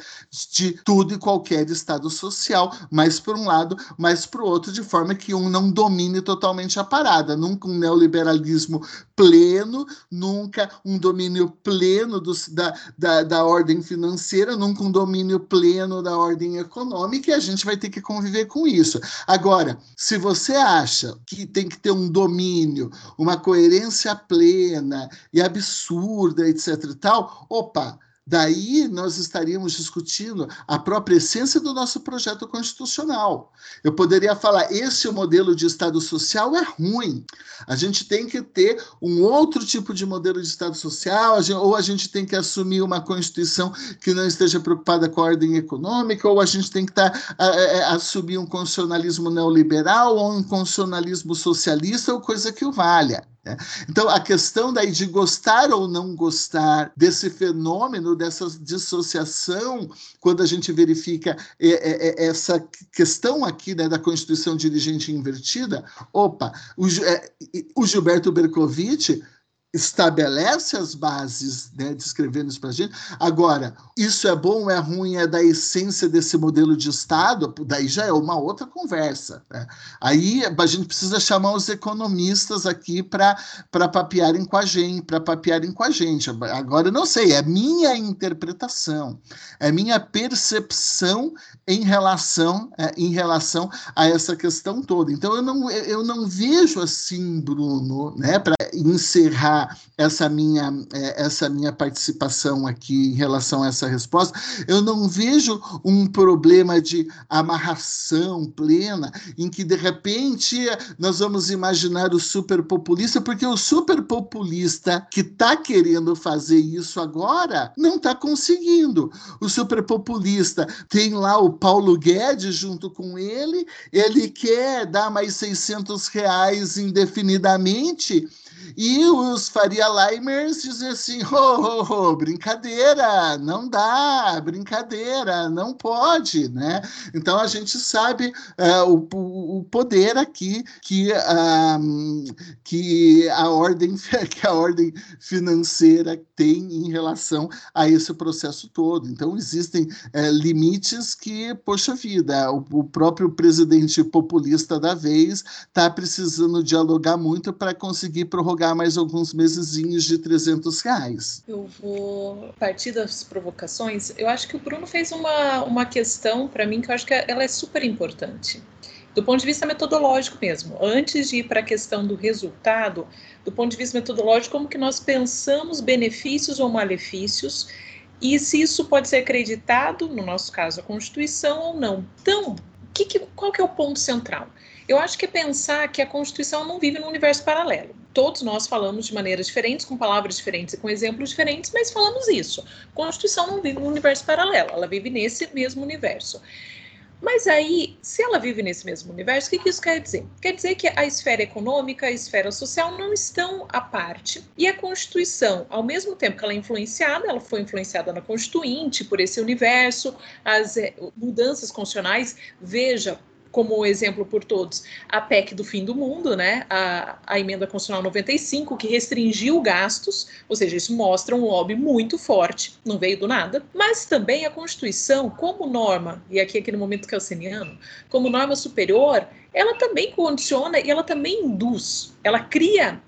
Speaker 1: de tudo e qualquer Estado social, mais por um lado, mais para o outro, de forma que um não domine totalmente a parada. Nunca um neoliberalismo pleno, nunca um domínio pleno do, da, da, da ordem financeira, nunca um domínio pleno da ordem econômica, e a gente vai ter que conviver com isso. Agora, se você acha que tem que ter um domínio, uma coerência plena e absurda, etc. tal, opa, daí nós estaríamos discutindo a própria essência do nosso projeto constitucional. Eu poderia falar: esse modelo de Estado social é ruim. A gente tem que ter um outro tipo de modelo de Estado social, ou a gente tem que assumir uma Constituição que não esteja preocupada com a ordem econômica, ou a gente tem que tá, assumir um constitucionalismo neoliberal, ou um constitucionalismo socialista, ou coisa que o valha. Né? Então, a questão daí de gostar ou não gostar desse fenômeno, dessa dissociação, quando a gente verifica é, é, é, essa questão aqui né, da Constituição dirigente invertida, opa, o, o Gilberto Bercovitch estabelece as bases, né, descrevendo isso para a gente. Agora, isso é bom é ruim, é da essência desse modelo de Estado, daí já é uma outra conversa. Né? Aí a gente precisa chamar os economistas aqui para papearem com a gente, para papearem com a gente. Agora, eu não sei, é minha interpretação, é minha percepção em relação, é, em relação a essa questão toda. Então, eu não, eu não vejo assim, Bruno, né, para encerrar essa minha, é, essa minha participação aqui em relação a essa resposta, eu não vejo um problema de amarração plena, em que de repente nós vamos imaginar o superpopulista, porque o superpopulista que está querendo fazer isso agora não está conseguindo. O superpopulista tem lá o Paulo Guedes junto com ele, ele quer dar mais 600 reais indefinidamente e os Faria Limers dizem assim: oh, oh, oh, brincadeira, não dá, brincadeira, não pode, né? Então a gente sabe uh, o, o poder aqui que, uh, que, a ordem, que a ordem financeira tem em relação a esse processo todo. Então existem uh, limites que, poxa vida, o, o próprio presidente populista da vez está precisando dialogar muito para conseguir prorrogar prorrogar mais alguns mesezinhos de 300 reais.
Speaker 3: Eu vou partir das provocações. Eu acho que o Bruno fez uma, uma questão para mim que eu acho que ela é super importante. Do ponto de vista metodológico mesmo, antes de ir para a questão do resultado, do ponto de vista metodológico, como que nós pensamos benefícios ou malefícios e se isso pode ser acreditado, no nosso caso, a Constituição ou não. Então, que que, qual que é o ponto central? Eu acho que é pensar que a Constituição não vive num universo paralelo. Todos nós falamos de maneiras diferentes, com palavras diferentes e com exemplos diferentes, mas falamos isso. A Constituição não vive num universo paralelo, ela vive nesse mesmo universo. Mas aí, se ela vive nesse mesmo universo, o que, que, isso quer dizer? Quer dizer que a esfera econômica, a esfera social não estão à parte. E a Constituição, ao mesmo tempo que ela é influenciada, ela foi influenciada na Constituinte, por esse universo, as eh, mudanças constitucionais, veja, como exemplo por todos, a PEC do fim do mundo, né? A, a, emenda constitucional 95, que restringiu gastos, ou seja, isso mostra um lobby muito forte, não veio do nada, mas também a Constituição, como norma, e aqui, aqui no momento calciniano, como norma superior, ela também condiciona e ela também induz, ela cria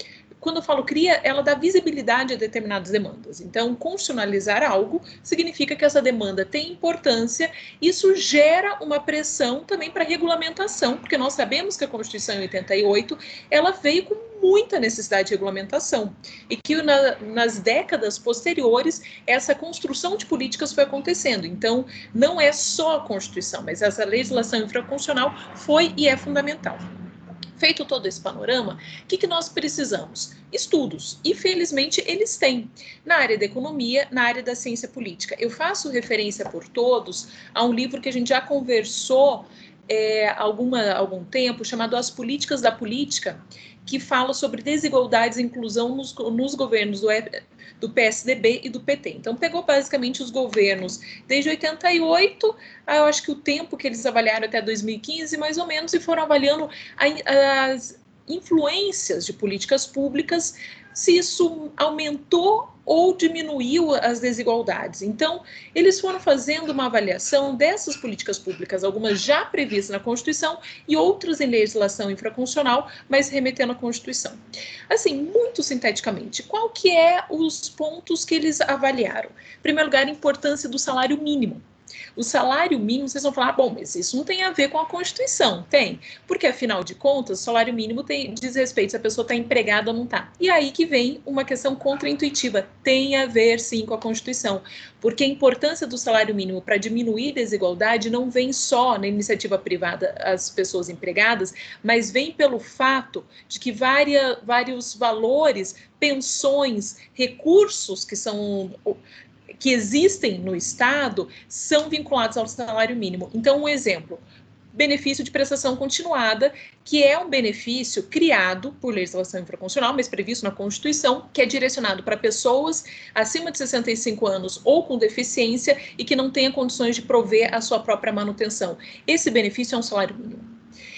Speaker 3: quando eu falo cria, ela dá visibilidade a determinadas demandas. Então, constitucionalizar algo significa que essa demanda tem importância, isso gera uma pressão também para regulamentação, porque nós sabemos que a Constituição em 88 ela veio com muita necessidade de regulamentação e que na, nas décadas posteriores essa construção de políticas foi acontecendo. Então, não é só a Constituição, mas essa legislação infraconstitucional foi e é fundamental. Feito todo esse panorama, o que, que nós precisamos? Estudos. E felizmente eles têm. Na área da economia, na área da ciência política. Eu faço referência por todos a um livro que a gente já conversou é, alguma, algum tempo, chamado As Políticas da Política, que fala sobre desigualdades e inclusão nos, nos governos do, do PSDB e do PT. Então, pegou basicamente os governos desde 88, ah, eu acho que o tempo que eles avaliaram até 2015, mais ou menos, e foram avaliando a, as influências de políticas públicas, se isso aumentou ou diminuiu as desigualdades. Então, eles foram fazendo uma avaliação dessas políticas públicas, algumas já previstas na Constituição e outras em legislação infraconstitucional, mas remetendo à Constituição. Assim, muito sinteticamente, qual que é os pontos que eles avaliaram? Em primeiro lugar, a importância do salário mínimo. O salário mínimo, vocês vão falar, ah, bom, mas isso não tem a ver com a Constituição. Tem, porque afinal de contas, o salário mínimo tem, diz respeito se a pessoa está empregada ou não está. E aí que vem uma questão contraintuitiva. Tem a ver sim com a Constituição, porque a importância do salário mínimo para diminuir desigualdade não vem só na iniciativa privada, as pessoas empregadas, mas vem pelo fato de que várias, vários valores, pensões, recursos que são que existem no Estado são vinculados ao salário mínimo. Então, um exemplo: benefício de prestação continuada, que é um benefício criado por legislação infraconstitucional, mas previsto na Constituição, que é direcionado para pessoas acima de 65 anos ou com deficiência e que não tenha condições de prover a sua própria manutenção. Esse benefício é um salário mínimo.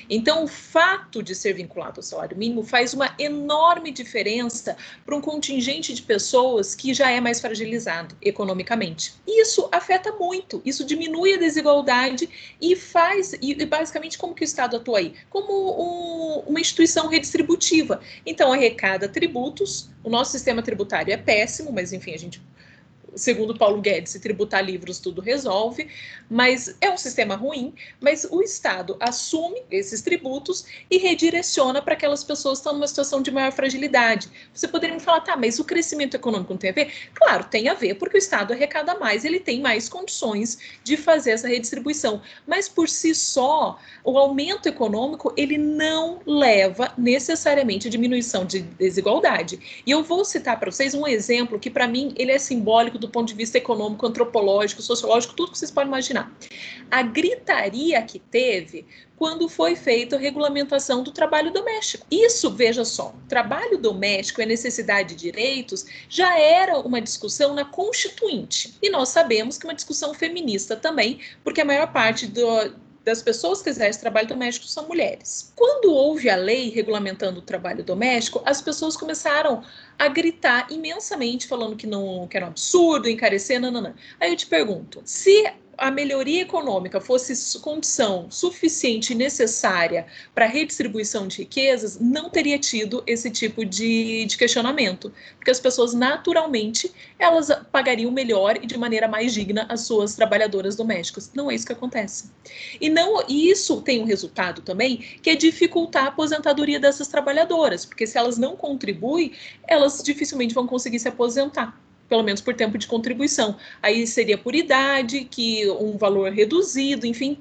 Speaker 3: Então, o fato de ser vinculado ao salário mínimo faz uma enorme diferença para um contingente de pessoas que já é mais fragilizado economicamente. Isso afeta muito, isso diminui a desigualdade e faz, e basicamente como que o Estado atua aí? Como um, uma instituição redistributiva. Então, arrecada tributos, o nosso sistema tributário é péssimo, mas enfim, a gente segundo Paulo Guedes, se tributar livros tudo resolve, mas é um sistema ruim, mas o Estado assume esses tributos e redireciona para aquelas pessoas que estão numa situação de maior fragilidade. Você poderia me falar, tá, mas o crescimento econômico não tem a ver? Claro, tem a ver, porque o Estado arrecada mais, ele tem mais condições de fazer essa redistribuição, mas por si só, o aumento econômico, ele não leva necessariamente a diminuição de desigualdade. E eu vou citar para vocês um exemplo que, para mim, ele é simbólico do ponto de vista econômico, antropológico, sociológico, tudo que vocês podem imaginar. A gritaria que teve quando foi feita a regulamentação do trabalho doméstico. Isso, veja só, trabalho doméstico e necessidade de direitos já era uma discussão na Constituinte. E nós sabemos que é uma discussão feminista também, porque a maior parte do, das pessoas que exercem trabalho doméstico são mulheres. Quando houve a lei regulamentando o trabalho doméstico, as pessoas começaram a gritar imensamente, falando que não que era um absurdo, encarecer, não. Aí eu te pergunto, se a melhoria econômica fosse condição suficiente e necessária para a redistribuição de riquezas, não teria tido esse tipo de, de, questionamento, porque as pessoas naturalmente elas pagariam melhor e de maneira mais digna as suas trabalhadoras domésticas. Não é isso que acontece. E não e isso tem um resultado também que é dificultar a aposentadoria dessas trabalhadoras, porque se elas não contribuem, elas dificilmente vão conseguir se aposentar pelo menos por tempo de contribuição. Aí seria por idade, que um valor reduzido, enfim,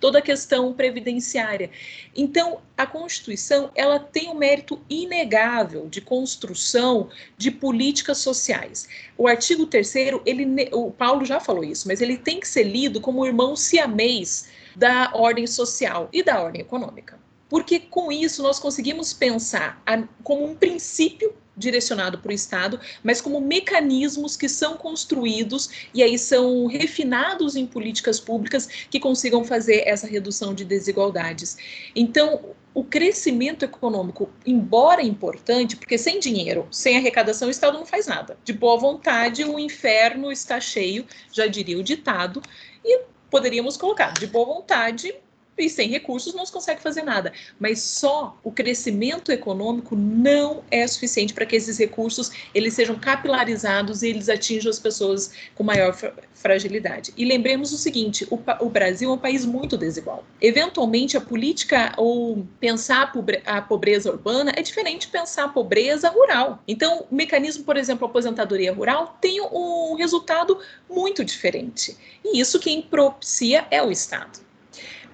Speaker 3: toda a questão previdenciária. Então, a Constituição, ela tem um mérito inegável de construção de políticas sociais. O artigo 3 ele o Paulo já falou isso, mas ele tem que ser lido como o irmão siamês da ordem social e da ordem econômica. Porque com isso nós conseguimos pensar a, como um princípio direcionado para o Estado, mas como mecanismos que são construídos e aí são refinados em políticas públicas que consigam fazer essa redução de desigualdades. Então, o crescimento econômico, embora importante, porque sem dinheiro, sem arrecadação, o Estado não faz nada. De boa vontade, o inferno está cheio, já diria o ditado, e poderíamos colocar, de boa vontade, e sem recursos não se consegue fazer nada. Mas só o crescimento econômico não é suficiente para que esses recursos eles sejam capilarizados e eles atinjam as pessoas com maior fragilidade. E lembremos o seguinte: o, o Brasil é um país muito desigual. Eventualmente, a política ou pensar a pobreza urbana é diferente de pensar a pobreza rural. Então, o mecanismo, por exemplo, a aposentadoria rural tem um resultado muito diferente. E isso quem propicia é o Estado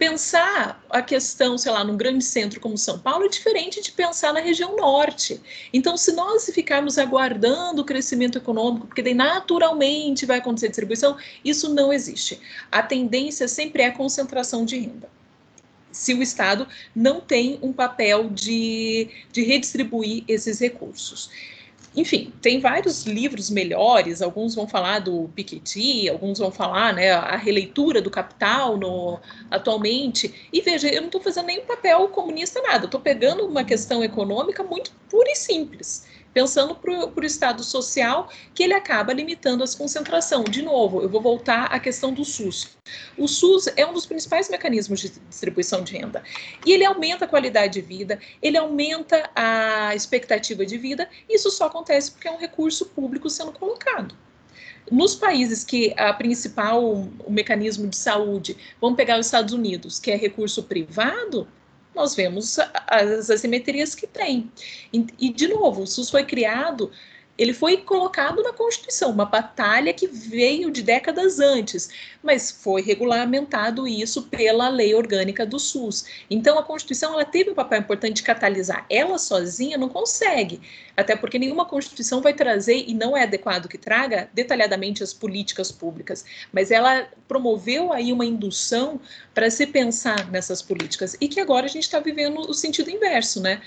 Speaker 3: pensar a questão, sei lá, num grande centro como São Paulo é diferente de pensar na região norte. Então, se nós ficarmos aguardando o crescimento econômico, porque daí naturalmente vai acontecer distribuição, isso não existe. A tendência sempre é a concentração de renda se o Estado não tem um papel de, de redistribuir esses recursos. Enfim, tem vários livros melhores, alguns vão falar do Piketty, alguns vão falar né, a releitura do Capital no, atualmente. E veja, eu não estou fazendo nenhum papel comunista, nada, estou pegando uma questão econômica muito pura e simples pensando para o Estado social, que ele acaba limitando as concentração. De novo, eu vou voltar à questão do SUS. O SUS é um dos principais mecanismos de distribuição de renda. E ele aumenta a qualidade de vida, ele aumenta a expectativa de vida, isso só acontece porque é um recurso público sendo colocado. Nos países que a principal o mecanismo de saúde, vamos pegar os Estados Unidos, que é recurso privado, nós vemos as assimetrias que tem. E, de novo, o SUS foi criado ele foi colocado na Constituição, uma batalha que veio de décadas antes, mas foi regulamentado isso pela lei orgânica do SUS. Então a Constituição ela teve um papel importante de catalisar. Ela sozinha não consegue, até porque nenhuma Constituição vai trazer e não é adequado que traga detalhadamente as políticas públicas, mas ela promoveu aí uma indução para se pensar nessas políticas e que agora a gente está vivendo o sentido inverso, né?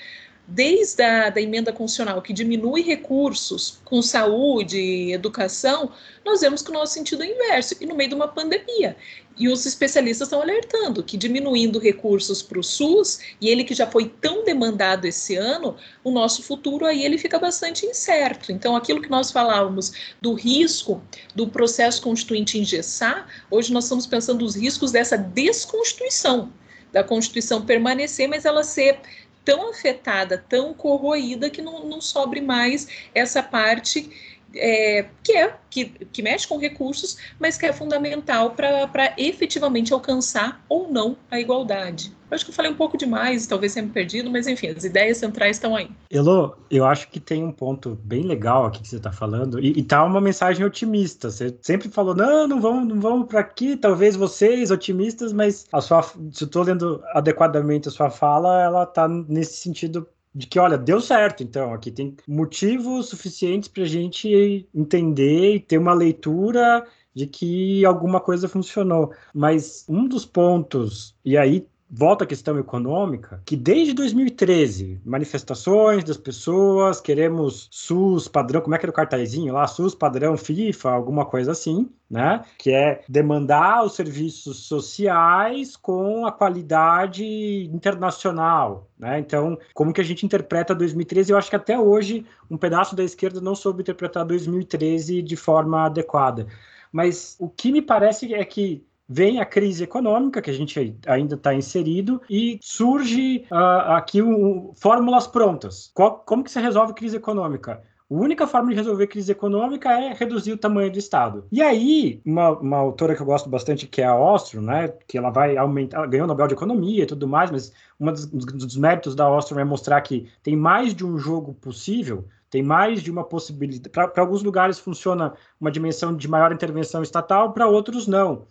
Speaker 3: Desde a da emenda constitucional, que diminui recursos com saúde e educação, nós vemos que o nosso sentido é inverso, e no meio de uma pandemia. E os especialistas estão alertando que diminuindo recursos para o SUS, e ele que já foi tão demandado esse ano, o nosso futuro aí ele fica bastante incerto. Então, aquilo que nós falávamos do risco do processo constituinte engessar, hoje nós estamos pensando os riscos dessa desconstituição, da Constituição permanecer, mas ela ser tão afetada, tão corroída, que não, não sobre mais essa parte é, que é que, que mexe com recursos, mas que é fundamental para efetivamente alcançar ou não a igualdade. Eu acho que eu falei um pouco demais, talvez tenha me perdido, mas enfim, as ideias centrais estão aí.
Speaker 2: Elo, eu acho que tem um ponto bem legal aqui que você está falando, e, e tá uma mensagem otimista. Você sempre falou, não, não vamos, não vamos para aqui, talvez vocês, otimistas, mas a sua, se eu estou lendo adequadamente a sua fala, ela está nesse sentido de que, olha, deu certo, então, aqui tem motivos suficientes para a gente entender e ter uma leitura de que alguma coisa funcionou. Mas um dos pontos, e aí volta à questão econômica, que desde 2013, manifestações das pessoas, queremos SUS padrão, como é que era o cartazinho lá? SUS padrão FIFA, alguma coisa assim, né? Que é demandar os serviços sociais com a qualidade internacional, né? Então, como que a gente interpreta 2013? Eu acho que até hoje um pedaço da esquerda não soube interpretar 2013 de forma adequada. Mas o que me parece é que vem a crise econômica, que a gente ainda está inserido, e surge uh, aqui um, fórmulas prontas. Qual, como que se resolve crise econômica? A única forma de resolver crise econômica é reduzir o tamanho do Estado. E aí, uma, uma autora que eu gosto bastante, que é a Ostrom, né, que ela vai aumentar, ela ganhou o Nobel de Economia e tudo mais, mas um dos, dos méritos da Ostrom é mostrar que tem mais de um jogo possível, tem mais de uma possibilidade. Para alguns lugares funciona uma dimensão de maior intervenção estatal, para outros não.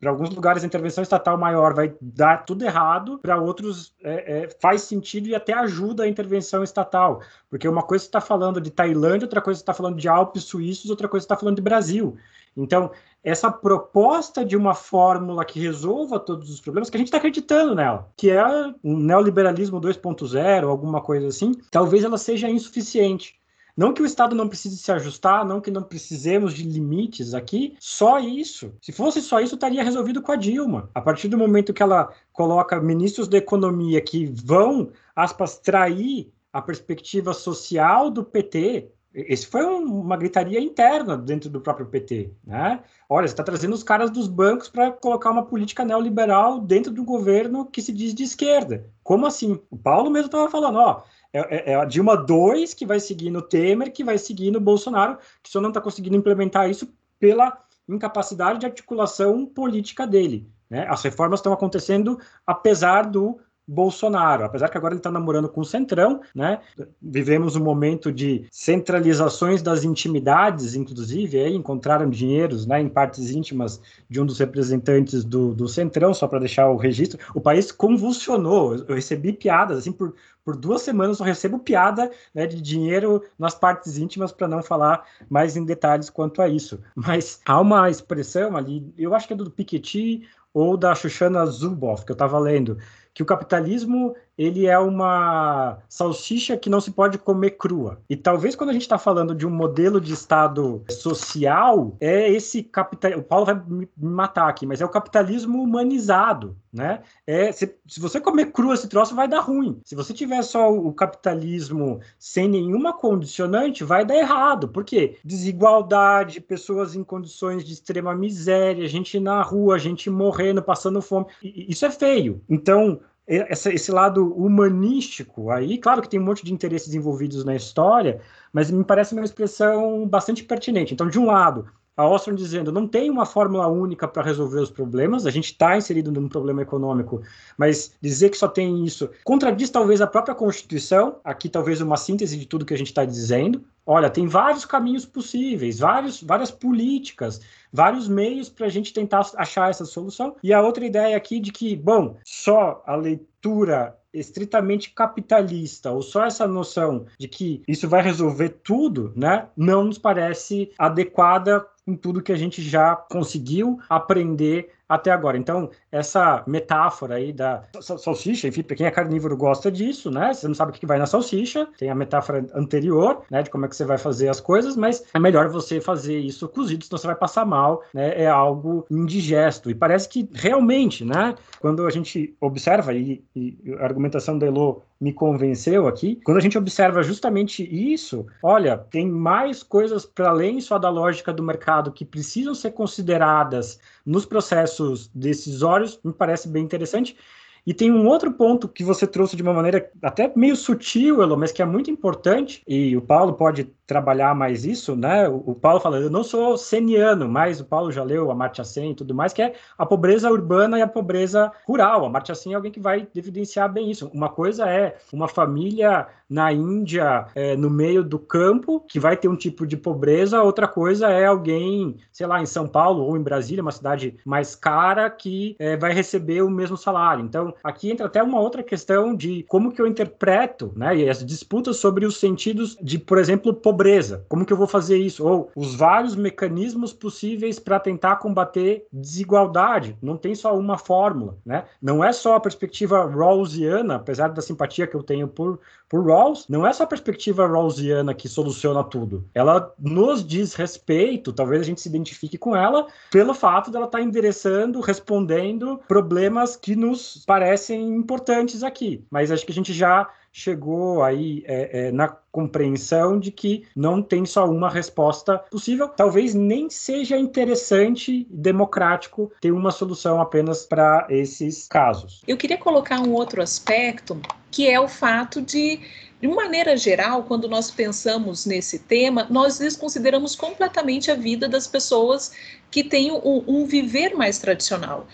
Speaker 2: Para alguns lugares, a intervenção estatal maior vai dar tudo errado, para outros é, é, faz sentido e até ajuda a intervenção estatal. Porque uma coisa está falando de Tailândia, outra coisa está falando de Alpes suíços, outra coisa está falando de Brasil. Então, essa proposta de uma fórmula que resolva todos os problemas, que a gente está acreditando nela, que é um neoliberalismo 2.0, alguma coisa assim, talvez ela seja insuficiente. Não que o Estado não precise se ajustar, não que não precisemos de limites aqui, só isso. Se fosse só isso, estaria resolvido com a Dilma. A partir do momento que ela coloca ministros da economia que vão, aspas, trair a perspectiva social do PT, esse foi um, uma gritaria interna dentro do próprio PT, né? Olha, você está trazendo os caras dos bancos para colocar uma política neoliberal dentro do governo que se diz de esquerda. Como assim? O Paulo mesmo estava falando, ó, é, é, é, a Dilma 2 que vai seguir no Temer, que vai seguir no Bolsonaro, que só não está conseguindo implementar isso pela incapacidade de articulação política dele. Né? As reformas estão acontecendo apesar do Bolsonaro, apesar que agora ele está namorando com o Centrão, né? Vivemos um momento de centralizações das intimidades, inclusive, aí encontraram dinheiros né, em partes íntimas de um dos representantes do, do Centrão, só para deixar o registro. O país convulsionou. Eu recebi piadas, assim, por, por duas semanas eu recebo piada né, de dinheiro nas partes íntimas, para não falar mais em detalhes quanto a isso. Mas há uma expressão ali, eu acho que é do Piketty ou da Shoshana Zuboff, que eu estava lendo, que o capitalismo ele é uma salsicha que não se pode comer crua. E talvez quando a gente está falando de um modelo de Estado social, é esse capital. O Paulo vai me matar aqui, mas é o capitalismo humanizado, né? É, se, se você comer cru esse troço, vai dar ruim. Se você tiver só o capitalismo sem nenhuma condicionante, vai dar errado. Por quê? Desigualdade, pessoas em condições de extrema miséria, gente na rua, gente morrendo, passando fome. Isso é feio. Então, essa, esse lado humanístico aí, claro que tem um monte de interesses envolvidos na história, mas me parece uma expressão bastante pertinente. Então, de um lado, a Ostrom dizendo não tem uma fórmula única para resolver os problemas, a gente está inserido num problema econômico, mas dizer que só tem isso contradiz talvez a própria Constituição, aqui talvez uma síntese de tudo que a gente está dizendo. Olha, tem vários caminhos possíveis, vários, várias políticas, vários meios para a gente tentar achar essa solução. E a outra ideia aqui de que, bom, só a leitura estritamente capitalista, ou só essa noção de que isso vai resolver tudo, né, não nos parece adequada com tudo que a gente já conseguiu aprender até agora. Então, essa metáfora aí da salsicha, enfim, para quem é carnívoro gosta disso, né? Você não sabe o que vai na salsicha, tem a metáfora anterior, né, de como é que você vai fazer as coisas, mas é melhor você fazer isso cozido, senão você vai passar mal, né? É algo indigesto. E parece que realmente, né, quando a gente observa, e, e a argumentação da Elo me convenceu aqui, quando a gente observa justamente isso, olha, tem mais coisas para além só da lógica do mercado que precisam ser consideradas nos processos decisórios, me parece bem interessante. E tem um outro ponto que você trouxe de uma maneira até meio sutil, Elo, mas que é muito importante, e o Paulo pode trabalhar mais isso, né? O, Paulo fala, eu não sou seniano, mas o Paulo já leu a Martia Sen e tudo mais, que é a pobreza urbana e a pobreza rural. A Martia Sen é alguém que vai evidenciar bem isso. Uma coisa é uma família na Índia, é, no meio do campo, que vai ter um tipo de pobreza, outra coisa é alguém, sei lá, em São Paulo ou em Brasília, uma cidade mais cara, que é, vai receber o mesmo salário. Então, aqui entra até uma outra questão de como que eu interpreto, né, e as disputas sobre os sentidos de, por exemplo, pobreza. Como que eu vou fazer isso? Ou os vários mecanismos possíveis para tentar combater desigualdade. Não tem só uma fórmula, né? Não é só a perspectiva rawlsiana, apesar da simpatia que eu tenho por, por Rawls não é só a perspectiva rawlsiana que soluciona tudo. Ela nos diz respeito, talvez a gente se identifique com ela, pelo fato dela estar tá endereçando, respondendo problemas que nos parecem importantes aqui. Mas acho que a gente já chegou aí é, é, na compreensão de que não tem só uma resposta possível. Talvez nem seja interessante, democrático, ter uma solução apenas para esses casos.
Speaker 3: Eu queria colocar um outro aspecto, que é o fato de de maneira geral, quando nós pensamos nesse tema, nós desconsideramos completamente a vida das pessoas que têm um, um viver mais tradicional.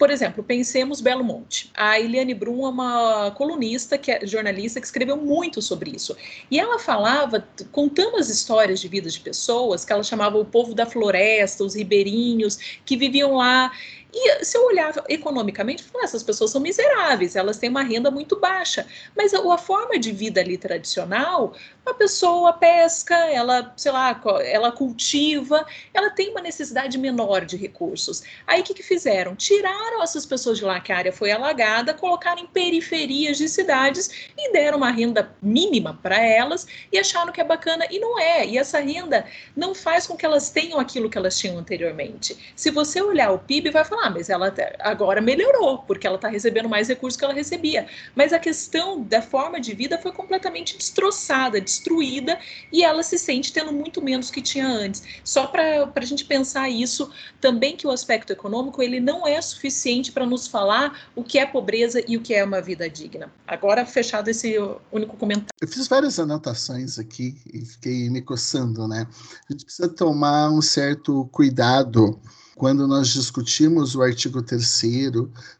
Speaker 3: Por exemplo, pensemos Belo Monte. A Eliane Brum é uma colunista, que é jornalista, que escreveu muito sobre isso. E ela falava, contando as histórias de vida de pessoas, que ela chamava o povo da floresta, os ribeirinhos, que viviam lá e se eu olhar economicamente, falar, essas pessoas são miseráveis, elas têm uma renda muito baixa. Mas a, a, forma de vida ali tradicional, a pessoa pesca, ela, sei lá, ela cultiva, ela tem uma necessidade menor de recursos. Aí o que, que fizeram? Tiraram essas pessoas de lá que a área foi alagada, colocaram em periferias de cidades e deram uma renda mínima para elas e acharam que é bacana. E não é. E essa renda não faz com que elas tenham aquilo que elas tinham anteriormente. Se você olhar o PIB, vai falar ah, mas ela agora melhorou, porque ela está recebendo mais recursos que ela recebia. Mas a questão da forma de vida foi completamente destroçada, destruída, e ela se sente tendo muito menos que tinha antes. Só para a gente pensar isso, também que o aspecto econômico ele não é suficiente para nos falar o que é pobreza e o que é uma vida digna. Agora, fechado esse único comentário.
Speaker 1: Eu fiz várias anotações aqui e fiquei me coçando, né? A gente precisa tomar um certo cuidado quando nós discutimos o artigo 3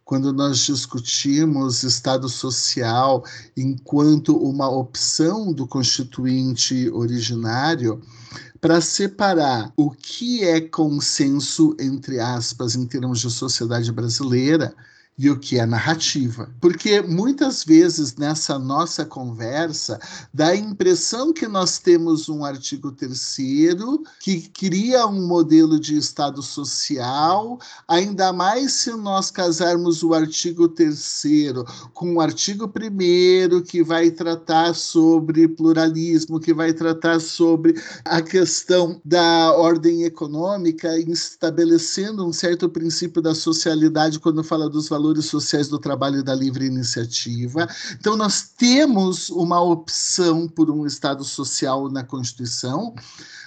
Speaker 1: quando nós discutimos Estado social enquanto uma opção do constituinte originário, para separar o que é consenso, entre aspas, em termos de sociedade brasileira, e o que é narrativa. Porque muitas vezes nessa nossa conversa dá a impressão que nós temos um artigo terceiro que cria um modelo de Estado social, ainda mais se nós casarmos o artigo terceiro com o artigo primeiro que vai tratar sobre pluralismo, que vai tratar sobre a questão da ordem econômica, estabelecendo um certo princípio da socialidade quando fala dos valores valores sociais do trabalho e da livre iniciativa. Então, nós temos uma opção por um Estado social na Constituição,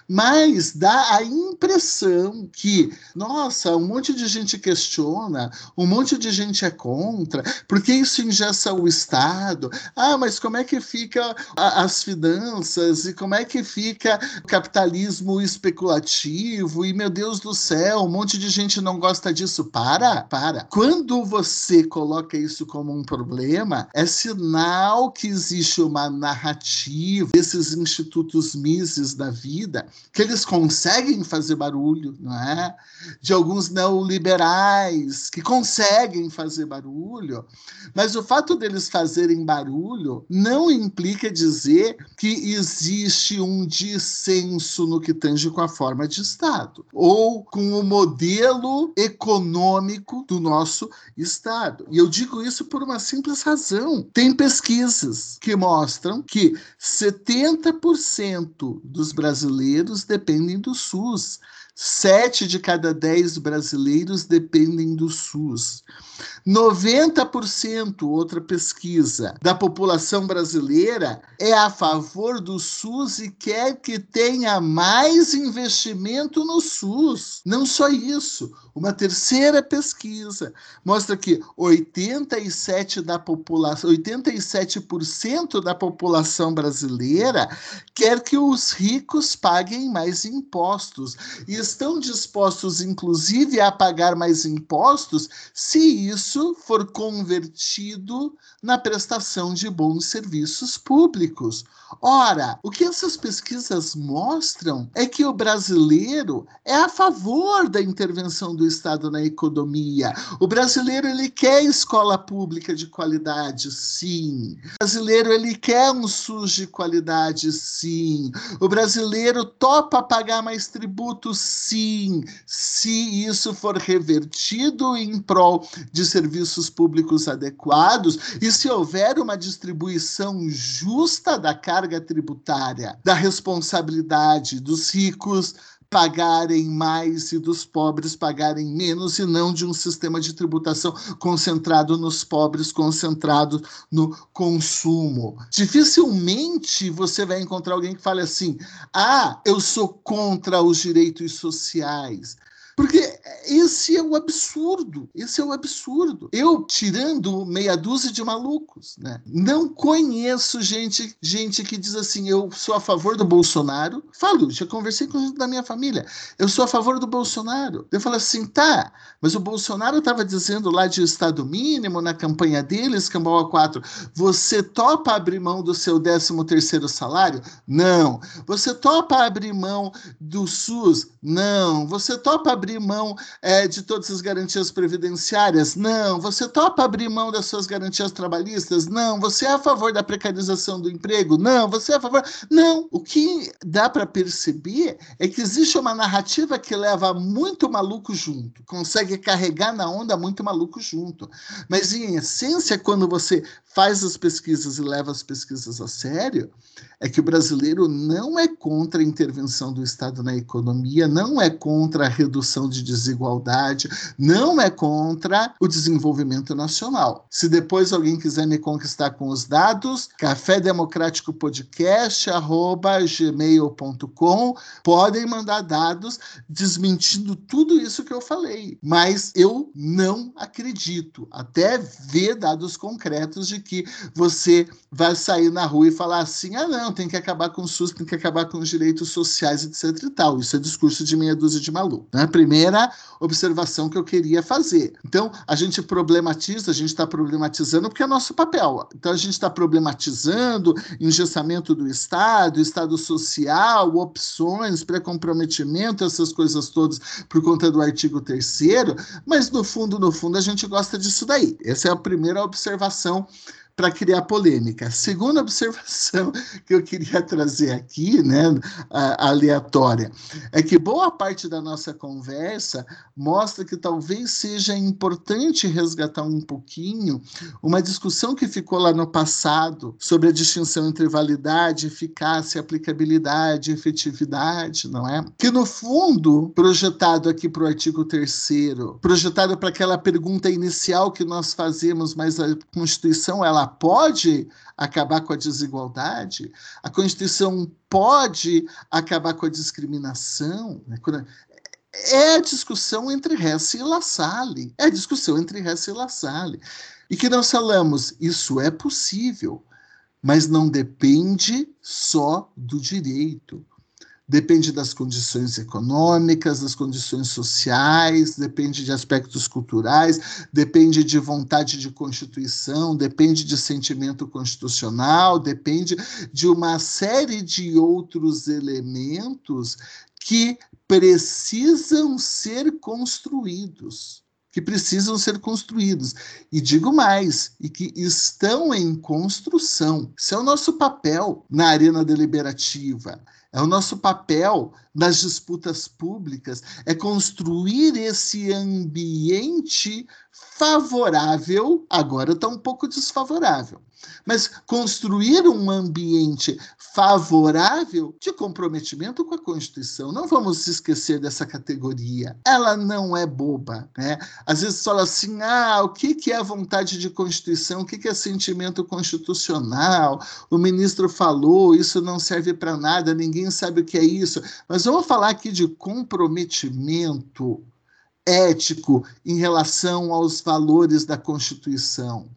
Speaker 1: mas dá a impressão que, nossa, um monte de gente questiona, um monte de gente é contra, porque isso ingessa o Estado? Ah, mas como é que fica a, as finanças e como é que fica o capitalismo especulativo? E meu Deus do céu, um monte de gente não gosta disso. Para, para. Quando você coloca isso como um problema, é sinal que existe uma narrativa desses institutos Mises da vida que eles conseguem fazer barulho, não é? De alguns neoliberais que conseguem fazer barulho, mas o fato deles fazerem barulho não implica dizer que existe um dissenso no que tange com a forma de Estado ou com o modelo econômico do nosso Estado. E eu digo isso por uma simples razão. Tem pesquisas que mostram que 70% dos brasileiros dependem do SUS. Sete de cada dez brasileiros dependem do SUS. 90%, outra pesquisa, da população brasileira é a favor do SUS e quer que tenha mais investimento no SUS. Não só isso, uma terceira pesquisa mostra que 87 da população, 87% da população brasileira quer que os ricos paguem mais impostos e estão dispostos inclusive a pagar mais impostos se isso isso for convertido na prestação de bons serviços públicos. Ora, o que essas pesquisas mostram é que o brasileiro é a favor da intervenção do Estado na economia. O brasileiro ele quer escola pública de qualidade, sim. O brasileiro ele quer um SUS de qualidade, sim. O brasileiro topa pagar mais tributos, sim, se isso for revertido em prol de serviços públicos adequados e se houver uma distribuição justa da carga tributária, da responsabilidade dos ricos pagarem mais e dos pobres pagarem menos, e não de um sistema de tributação concentrado nos pobres, concentrado no consumo. Dificilmente você vai encontrar alguém que fale assim: ah, eu sou contra os direitos sociais. Porque esse é o absurdo. Esse é o absurdo. Eu tirando meia dúzia de malucos, né? Não conheço gente, gente que diz assim: eu sou a favor do Bolsonaro. Falo, já conversei com gente da minha família. Eu sou a favor do Bolsonaro. Eu falo assim, tá, mas o Bolsonaro estava dizendo lá de Estado mínimo na campanha dele, Escambau 4, você topa abrir mão do seu 13 terceiro salário? Não. Você topa abrir mão do SUS? Não. Você topa abrir mão é, de todas as garantias previdenciárias? Não. Você topa abrir mão das suas garantias trabalhistas? Não. Você é a favor da precarização do emprego? Não. Você é a favor. Não. O que dá para perceber é que existe uma narrativa que leva muito maluco junto, consegue carregar na onda muito maluco junto. Mas, em essência, quando você faz as pesquisas e leva as pesquisas a sério, é que o brasileiro não é contra a intervenção do Estado na economia, não é contra a redução de desigualdade, não é contra o desenvolvimento nacional. Se depois alguém quiser me conquistar com os dados, café democrático podcast gmail.com podem mandar dados desmentindo tudo isso que eu falei, mas eu não acredito até ver dados concretos de que você vai sair na rua e falar assim: ah, não, tem que acabar com o SUS, tem que acabar com os direitos sociais, etc e tal. Isso é discurso de meia dúzia de maluco. Né? Primeira observação que eu queria fazer. Então, a gente problematiza, a gente está problematizando porque é nosso papel. Então, a gente está problematizando engessamento do Estado, Estado social, opções, pré-comprometimento, essas coisas todas por conta do artigo 3 mas no fundo, no fundo, a gente gosta disso daí. Essa é a primeira observação para criar polêmica. Segunda observação que eu queria trazer aqui, né, aleatória, é que boa parte da nossa conversa mostra que talvez seja importante resgatar um pouquinho uma discussão que ficou lá no passado sobre a distinção entre validade, eficácia, aplicabilidade, efetividade, não é? Que no fundo, projetado aqui para o artigo 3 projetado para aquela pergunta inicial que nós fazemos, mas a Constituição ela ela pode acabar com a desigualdade, a Constituição pode acabar com a discriminação. Né? É a discussão entre Hess e La Salle. É a discussão entre Hess e La Salle. E que nós falamos, isso é possível, mas não depende só do direito depende das condições econômicas, das condições sociais, depende de aspectos culturais, depende de vontade de constituição, depende de sentimento constitucional, depende de uma série de outros elementos que precisam ser construídos que precisam ser construídos. E digo mais, e que estão em construção. Isso é o nosso papel na arena deliberativa. É o nosso papel nas disputas públicas, é construir esse ambiente favorável, agora está um pouco desfavorável, mas construir um ambiente favorável de comprometimento com a Constituição. Não vamos esquecer dessa categoria. Ela não é boba. Né? Às vezes fala assim: ah, o que, que é a vontade de Constituição? O que, que é sentimento constitucional? O ministro falou, isso não serve para nada, ninguém sabe o que é isso. Mas vamos falar aqui de comprometimento ético em relação aos valores da Constituição.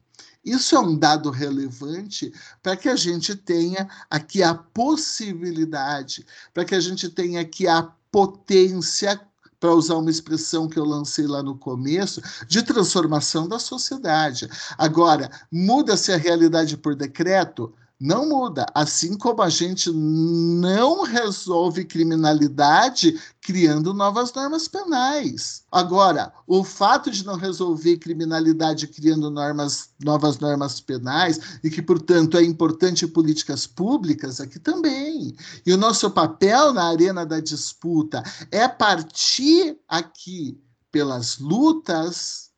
Speaker 1: Isso é um dado relevante para que a gente tenha aqui a possibilidade, para que a gente tenha aqui a potência, para usar uma expressão que eu lancei lá no começo, de transformação da sociedade. Agora, muda-se a realidade por decreto? Não muda. Assim como a gente não resolve criminalidade criando novas normas penais. Agora, o fato de não resolver criminalidade criando normas, novas normas penais, e que, portanto, é importante políticas públicas, aqui também. E o nosso papel na arena da disputa é partir aqui pelas lutas,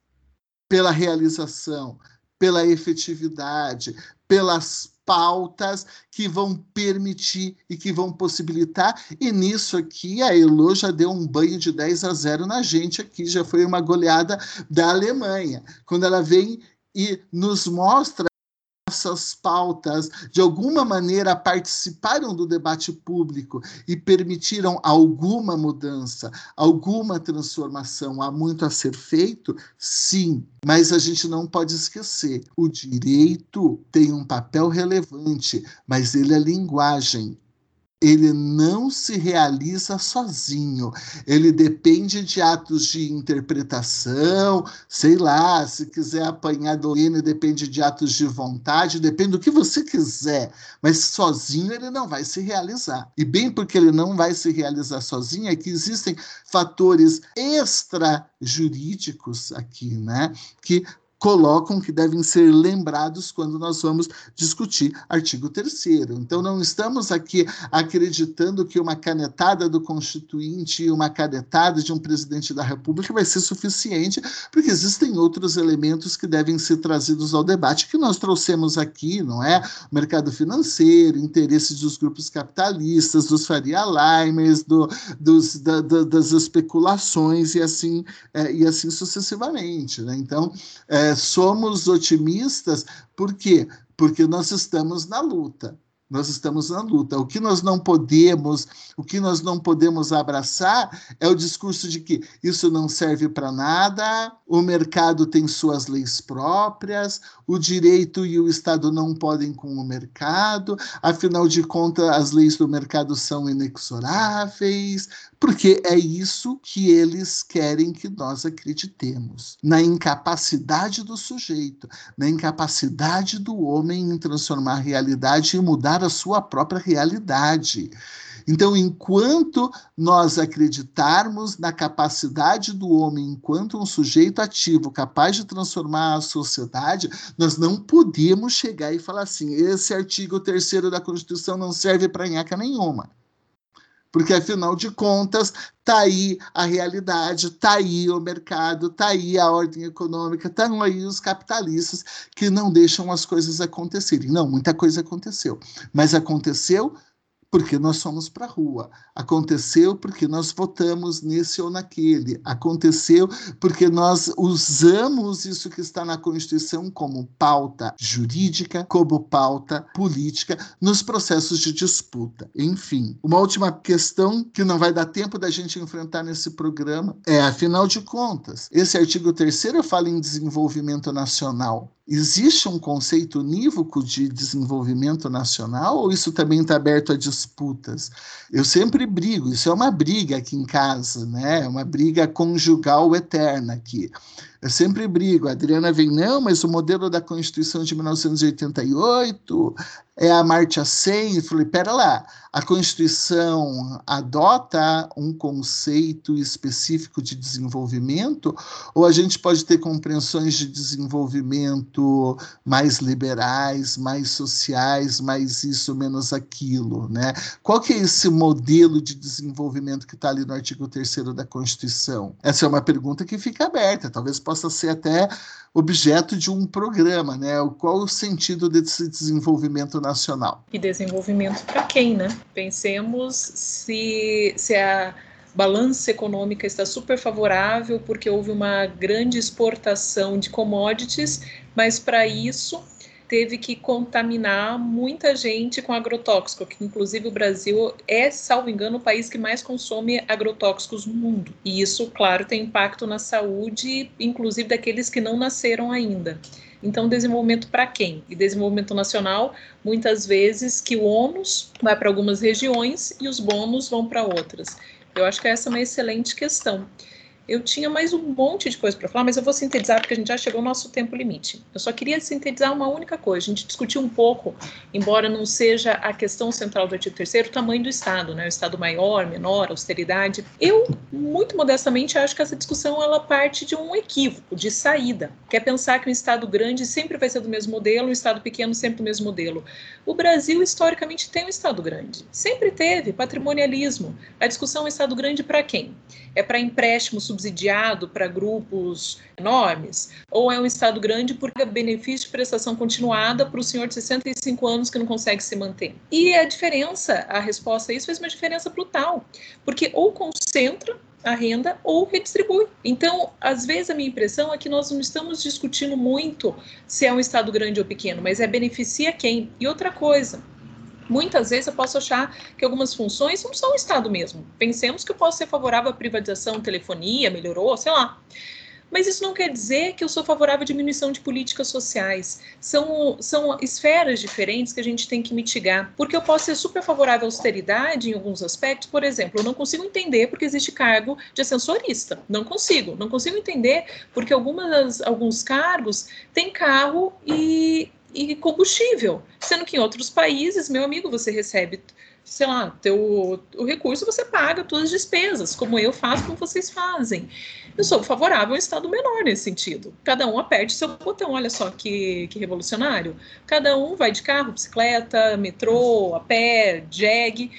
Speaker 1: pela realização, pela efetividade, pelas pautas que vão permitir e que vão possibilitar. E nisso aqui a Elo já deu um banho de 10 a 0 na gente aqui, já foi uma goleada da Alemanha. Quando ela vem e nos mostra essas pautas de alguma maneira participaram do debate público e permitiram alguma mudança, alguma transformação. Há muito a ser feito? Sim, mas a gente não pode esquecer: o direito tem um papel relevante, mas ele é linguagem ele não se realiza sozinho. Ele depende de atos de interpretação, sei lá, se quiser apanhar do hino, depende de atos de vontade, depende do que você quiser, mas sozinho ele não vai se realizar. E bem porque ele não vai se realizar sozinho, é que existem fatores extrajurídicos aqui, né, que colocam que devem ser lembrados quando nós vamos discutir artigo 3 Então não estamos aqui acreditando que uma canetada do constituinte e uma canetada de um presidente da República vai ser suficiente, porque existem outros elementos que devem ser trazidos ao debate que nós trouxemos aqui, não é? Mercado financeiro, interesses dos grupos capitalistas, dos Faria Limers, do, dos, da, da, das especulações e assim, é, e assim sucessivamente. Né? Então, é, somos otimistas, por quê? Porque nós estamos na luta. Nós estamos na luta. O que nós não podemos, o que nós não podemos abraçar é o discurso de que isso não serve para nada, o mercado tem suas leis próprias, o direito e o Estado não podem com o mercado, afinal de contas, as leis do mercado são inexoráveis, porque é isso que eles querem que nós acreditemos, na incapacidade do sujeito, na incapacidade do homem em transformar a realidade e mudar a sua própria realidade. Então, enquanto nós acreditarmos na capacidade do homem enquanto um sujeito ativo capaz de transformar a sociedade, nós não podemos chegar e falar assim: esse artigo 3 da Constituição não serve para nhaca nenhuma porque afinal de contas tá aí a realidade, tá aí o mercado, tá aí a ordem econômica, estão aí os capitalistas que não deixam as coisas acontecerem. Não, muita coisa aconteceu, mas aconteceu porque nós fomos para a rua. Aconteceu porque nós votamos nesse ou naquele. Aconteceu porque nós usamos isso que está na Constituição como pauta jurídica, como pauta política nos processos de disputa. Enfim, uma última questão que não vai dar tempo da gente enfrentar nesse programa é, afinal de contas, esse artigo 3 fala em desenvolvimento nacional. Existe um conceito unívoco de desenvolvimento nacional ou isso também está aberto a disputas? Eu sempre brigo, isso é uma briga aqui em casa, né? É uma briga conjugal eterna aqui. Eu sempre brigo. A Adriana vem, não, mas o modelo da Constituição de 1988 é a 100. Eu falei, pera lá, a Constituição adota um conceito específico de desenvolvimento ou a gente pode ter compreensões de desenvolvimento mais liberais, mais sociais, mais isso, menos aquilo, né? Qual que é esse modelo de desenvolvimento que está ali no artigo 3 da Constituição? Essa é uma pergunta que fica aberta, talvez possa ser até objeto de um programa, né? Qual o sentido desse desenvolvimento nacional?
Speaker 3: E desenvolvimento para quem, né? Pensemos se, se a balança econômica está super favorável porque houve uma grande exportação de commodities, mas para isso teve que contaminar muita gente com agrotóxico, que inclusive o Brasil é, salvo engano, o país que mais consome agrotóxicos no mundo. E isso, claro, tem impacto na saúde, inclusive daqueles que não nasceram ainda. Então, desenvolvimento para quem? E desenvolvimento nacional, muitas vezes que o ônus vai para algumas regiões e os bônus vão para outras. Eu acho que essa é uma excelente questão. Eu tinha mais um monte de coisa para falar, mas eu vou sintetizar porque a gente já chegou ao nosso tempo limite. Eu só queria sintetizar uma única coisa. A gente discutiu um pouco, embora não seja a questão central do artigo 3 o tamanho do Estado, né? O Estado maior, menor, austeridade. Eu, muito modestamente, acho que essa discussão ela parte de um equívoco, de saída. Que é pensar que um Estado grande sempre vai ser do mesmo modelo, um Estado pequeno sempre do mesmo modelo. O Brasil, historicamente, tem um Estado grande. Sempre teve patrimonialismo. A discussão é Estado grande para quem? É para empréstimo subsidiado para grupos enormes? Ou é um Estado grande porque benefício de prestação continuada para o senhor de 65 anos que não consegue se manter? E a diferença, a resposta a isso fez uma diferença brutal, porque ou concentra a renda ou redistribui. Então, às vezes a minha impressão é que nós não estamos discutindo muito se é um estado grande ou pequeno, mas é beneficia quem. E outra coisa, muitas vezes eu posso achar que algumas funções não são Estado mesmo. Pensemos que eu posso ser favorável à privatização, telefonia, melhorou, sei lá. Mas isso não quer dizer que eu sou favorável à diminuição de políticas sociais. São, são esferas diferentes que a gente tem que mitigar. Porque eu posso ser super favorável à austeridade em alguns aspectos. Por exemplo, eu não consigo entender porque existe cargo de ascensorista. Não consigo. Não consigo entender porque algumas, alguns cargos têm carro e, e combustível. Sendo que em outros países, meu amigo, você recebe sei lá, teu, o recurso você paga todas as despesas, como eu faço, como vocês fazem. Eu sou favorável a um Estado menor nesse sentido. Cada um aperte seu botão, olha só que, que revolucionário. Cada um vai de carro, bicicleta, metrô, a pé, jegue,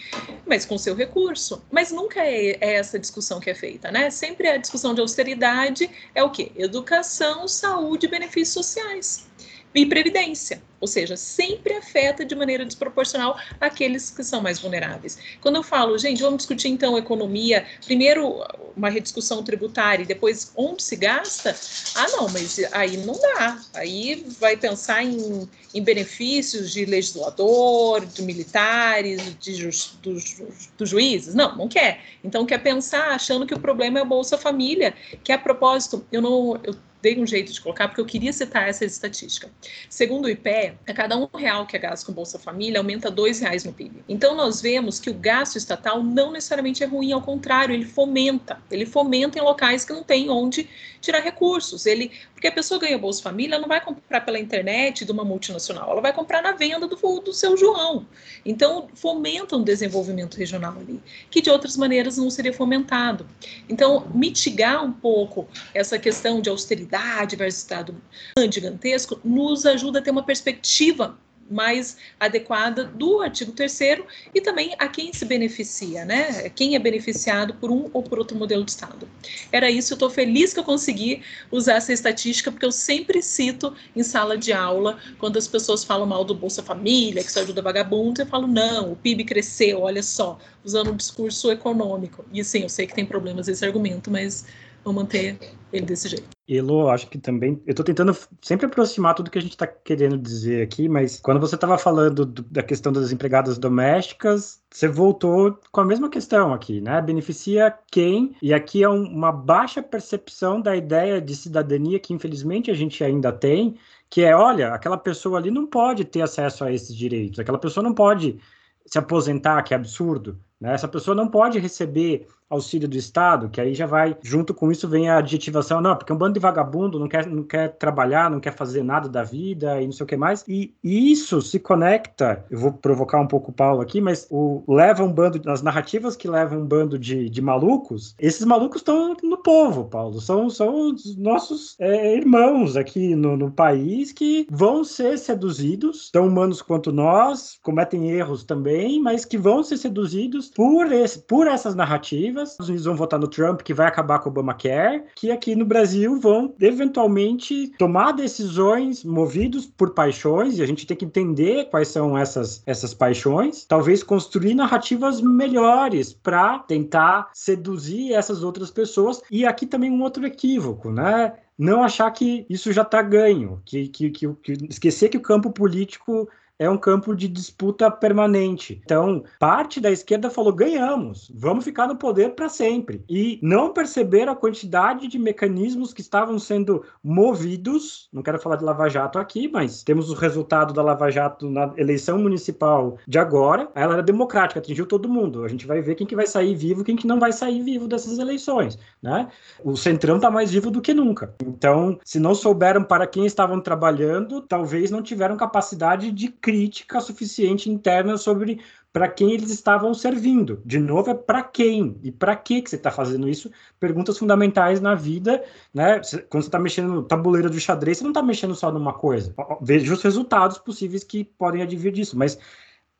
Speaker 3: mas com seu recurso. Mas nunca é, é essa discussão que é feita, né? Sempre a discussão de austeridade é o quê? Educação, saúde e benefícios sociais e previdência, ou seja, sempre afeta de maneira desproporcional aqueles que são mais vulneráveis. Quando eu falo, gente, vamos discutir então economia, primeiro uma rediscussão tributária e depois onde se gasta, ah, não, mas aí não dá. Aí vai pensar em, em benefícios de legislador, de militares, de ju, dos, dos juízes. Não, não quer. Então quer pensar achando que o problema é a Bolsa Família, que a propósito, eu não. Eu dei um jeito de colocar porque eu queria citar essa estatística. Segundo o IPE, a cada um real que é gasto com Bolsa Família aumenta dois reais no PIB. Então nós vemos que o gasto estatal não necessariamente é ruim, ao contrário, ele fomenta. Ele fomenta em locais que não tem onde tirar recursos. Ele, porque a pessoa ganha Bolsa Família, não vai comprar pela internet de uma multinacional, ela vai comprar na venda do, do seu João. Então fomenta um desenvolvimento regional ali, que de outras maneiras não seria fomentado. Então mitigar um pouco essa questão de austeridade versus Estado gigantesco nos ajuda a ter uma perspectiva mais adequada do artigo 3 e também a quem se beneficia, né? Quem é beneficiado por um ou por outro modelo de Estado. Era isso, eu estou feliz que eu consegui usar essa estatística, porque eu sempre cito em sala de aula, quando as pessoas falam mal do Bolsa Família, que isso ajuda vagabundo, eu falo, não, o PIB cresceu, olha só, usando um discurso econômico. E sim, eu sei que tem problemas esse argumento, mas vou manter ele desse jeito.
Speaker 2: Elo, acho que também. Eu estou tentando sempre aproximar tudo que a gente está querendo dizer aqui, mas quando você estava falando do, da questão das empregadas domésticas, você voltou com a mesma questão aqui, né? Beneficia quem? E aqui é um, uma baixa percepção da ideia de cidadania que, infelizmente, a gente ainda tem, que é: olha, aquela pessoa ali não pode ter acesso a esses direitos, aquela pessoa não pode se aposentar, que é absurdo. Né? Essa pessoa não pode receber auxílio do Estado, que aí já vai, junto com isso vem a adjetivação, não, porque um bando de vagabundo não quer, não quer trabalhar, não quer fazer nada da vida e não sei o que mais. E, isso se conecta, eu vou provocar um pouco o Paulo aqui, mas o, leva um bando, as narrativas que levam um bando de, de malucos, esses malucos estão no povo, Paulo, são, são os nossos é, irmãos aqui no, no país que vão ser seduzidos, tão humanos quanto nós, cometem erros também, mas que vão ser seduzidos por, esse, por essas narrativas. Os Unidos vão votar no Trump, que vai acabar com o Obamacare, que aqui no Brasil vão eventualmente tomar decisões movidos por paixões, e a gente tem que entender quais são essas, essas paixões, talvez construir narrativas melhores para tentar seduzir essas outras pessoas. E aqui também um outro equívoco, né? não achar que isso já está ganho, que, que, que, que, esquecer que o campo político é um campo de disputa permanente. Então, parte da esquerda falou: ganhamos, vamos ficar no poder para sempre. E não perceberam a quantidade de mecanismos que estavam sendo movidos. Não quero falar de Lava Jato aqui, mas temos o resultado da Lava Jato na eleição municipal de agora. Ela era democrática, atingiu todo mundo. A gente vai ver quem que vai sair vivo, quem que não vai sair vivo dessas eleições, né? O Centrão está mais vivo do que nunca. Então, se não souberam para quem estavam trabalhando, talvez não tiveram capacidade de crítica suficiente interna sobre para quem eles estavam servindo. De novo, é para quem e para que você está fazendo isso? Perguntas fundamentais na vida, né? Quando você está mexendo no tabuleiro de xadrez, você não está mexendo só numa coisa. Veja os resultados possíveis que podem advir disso, mas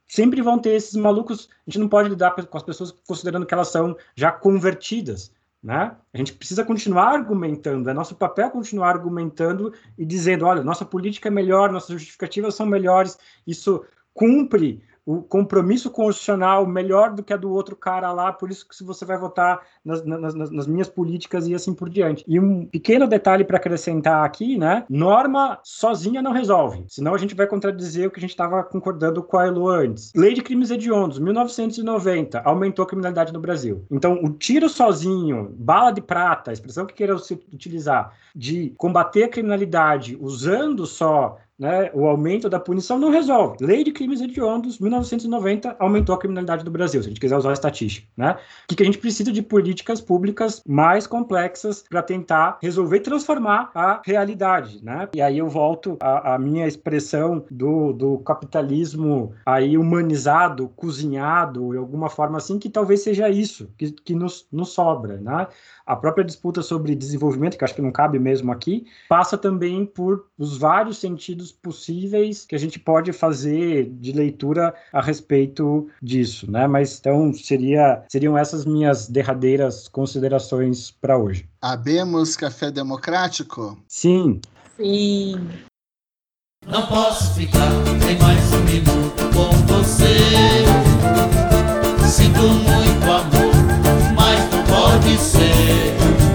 Speaker 2: sempre vão ter esses malucos. A gente não pode lidar com as pessoas considerando que elas são já convertidas. Né? A gente precisa continuar argumentando, é nosso papel continuar argumentando e dizendo: olha, nossa política é melhor, nossas justificativas são melhores, isso cumpre o compromisso constitucional melhor do que a do outro cara lá, por isso que se você vai votar nas, nas, nas minhas políticas e assim por diante. E um pequeno detalhe para acrescentar aqui, né? Norma sozinha não resolve, senão a gente vai contradizer o que a gente estava concordando com a Elo antes. Lei de crimes hediondos, 1990, aumentou a criminalidade no Brasil. Então, o tiro sozinho, bala de prata, expressão que queira se utilizar, de combater a criminalidade usando só né, o aumento da punição não resolve. Lei de crimes hediondos, 1990, aumentou a criminalidade do Brasil, se a gente quiser usar a estatística. Né? O que a gente precisa de políticas públicas mais complexas para tentar resolver e transformar a realidade. Né? E aí eu volto à, à minha expressão do, do capitalismo aí humanizado, cozinhado, de alguma forma assim, que talvez seja isso que, que nos, nos sobra. Né? A própria disputa sobre desenvolvimento, que acho que não cabe mesmo aqui, passa também por os vários sentidos possíveis que a gente pode fazer de leitura a respeito disso, né? Mas então seria, seriam essas minhas derradeiras considerações para hoje.
Speaker 1: Abemos café democrático?
Speaker 2: Sim.
Speaker 3: Sim.
Speaker 4: Não posso ficar nem mais um minuto com você. Sinto muito amor, pode ser.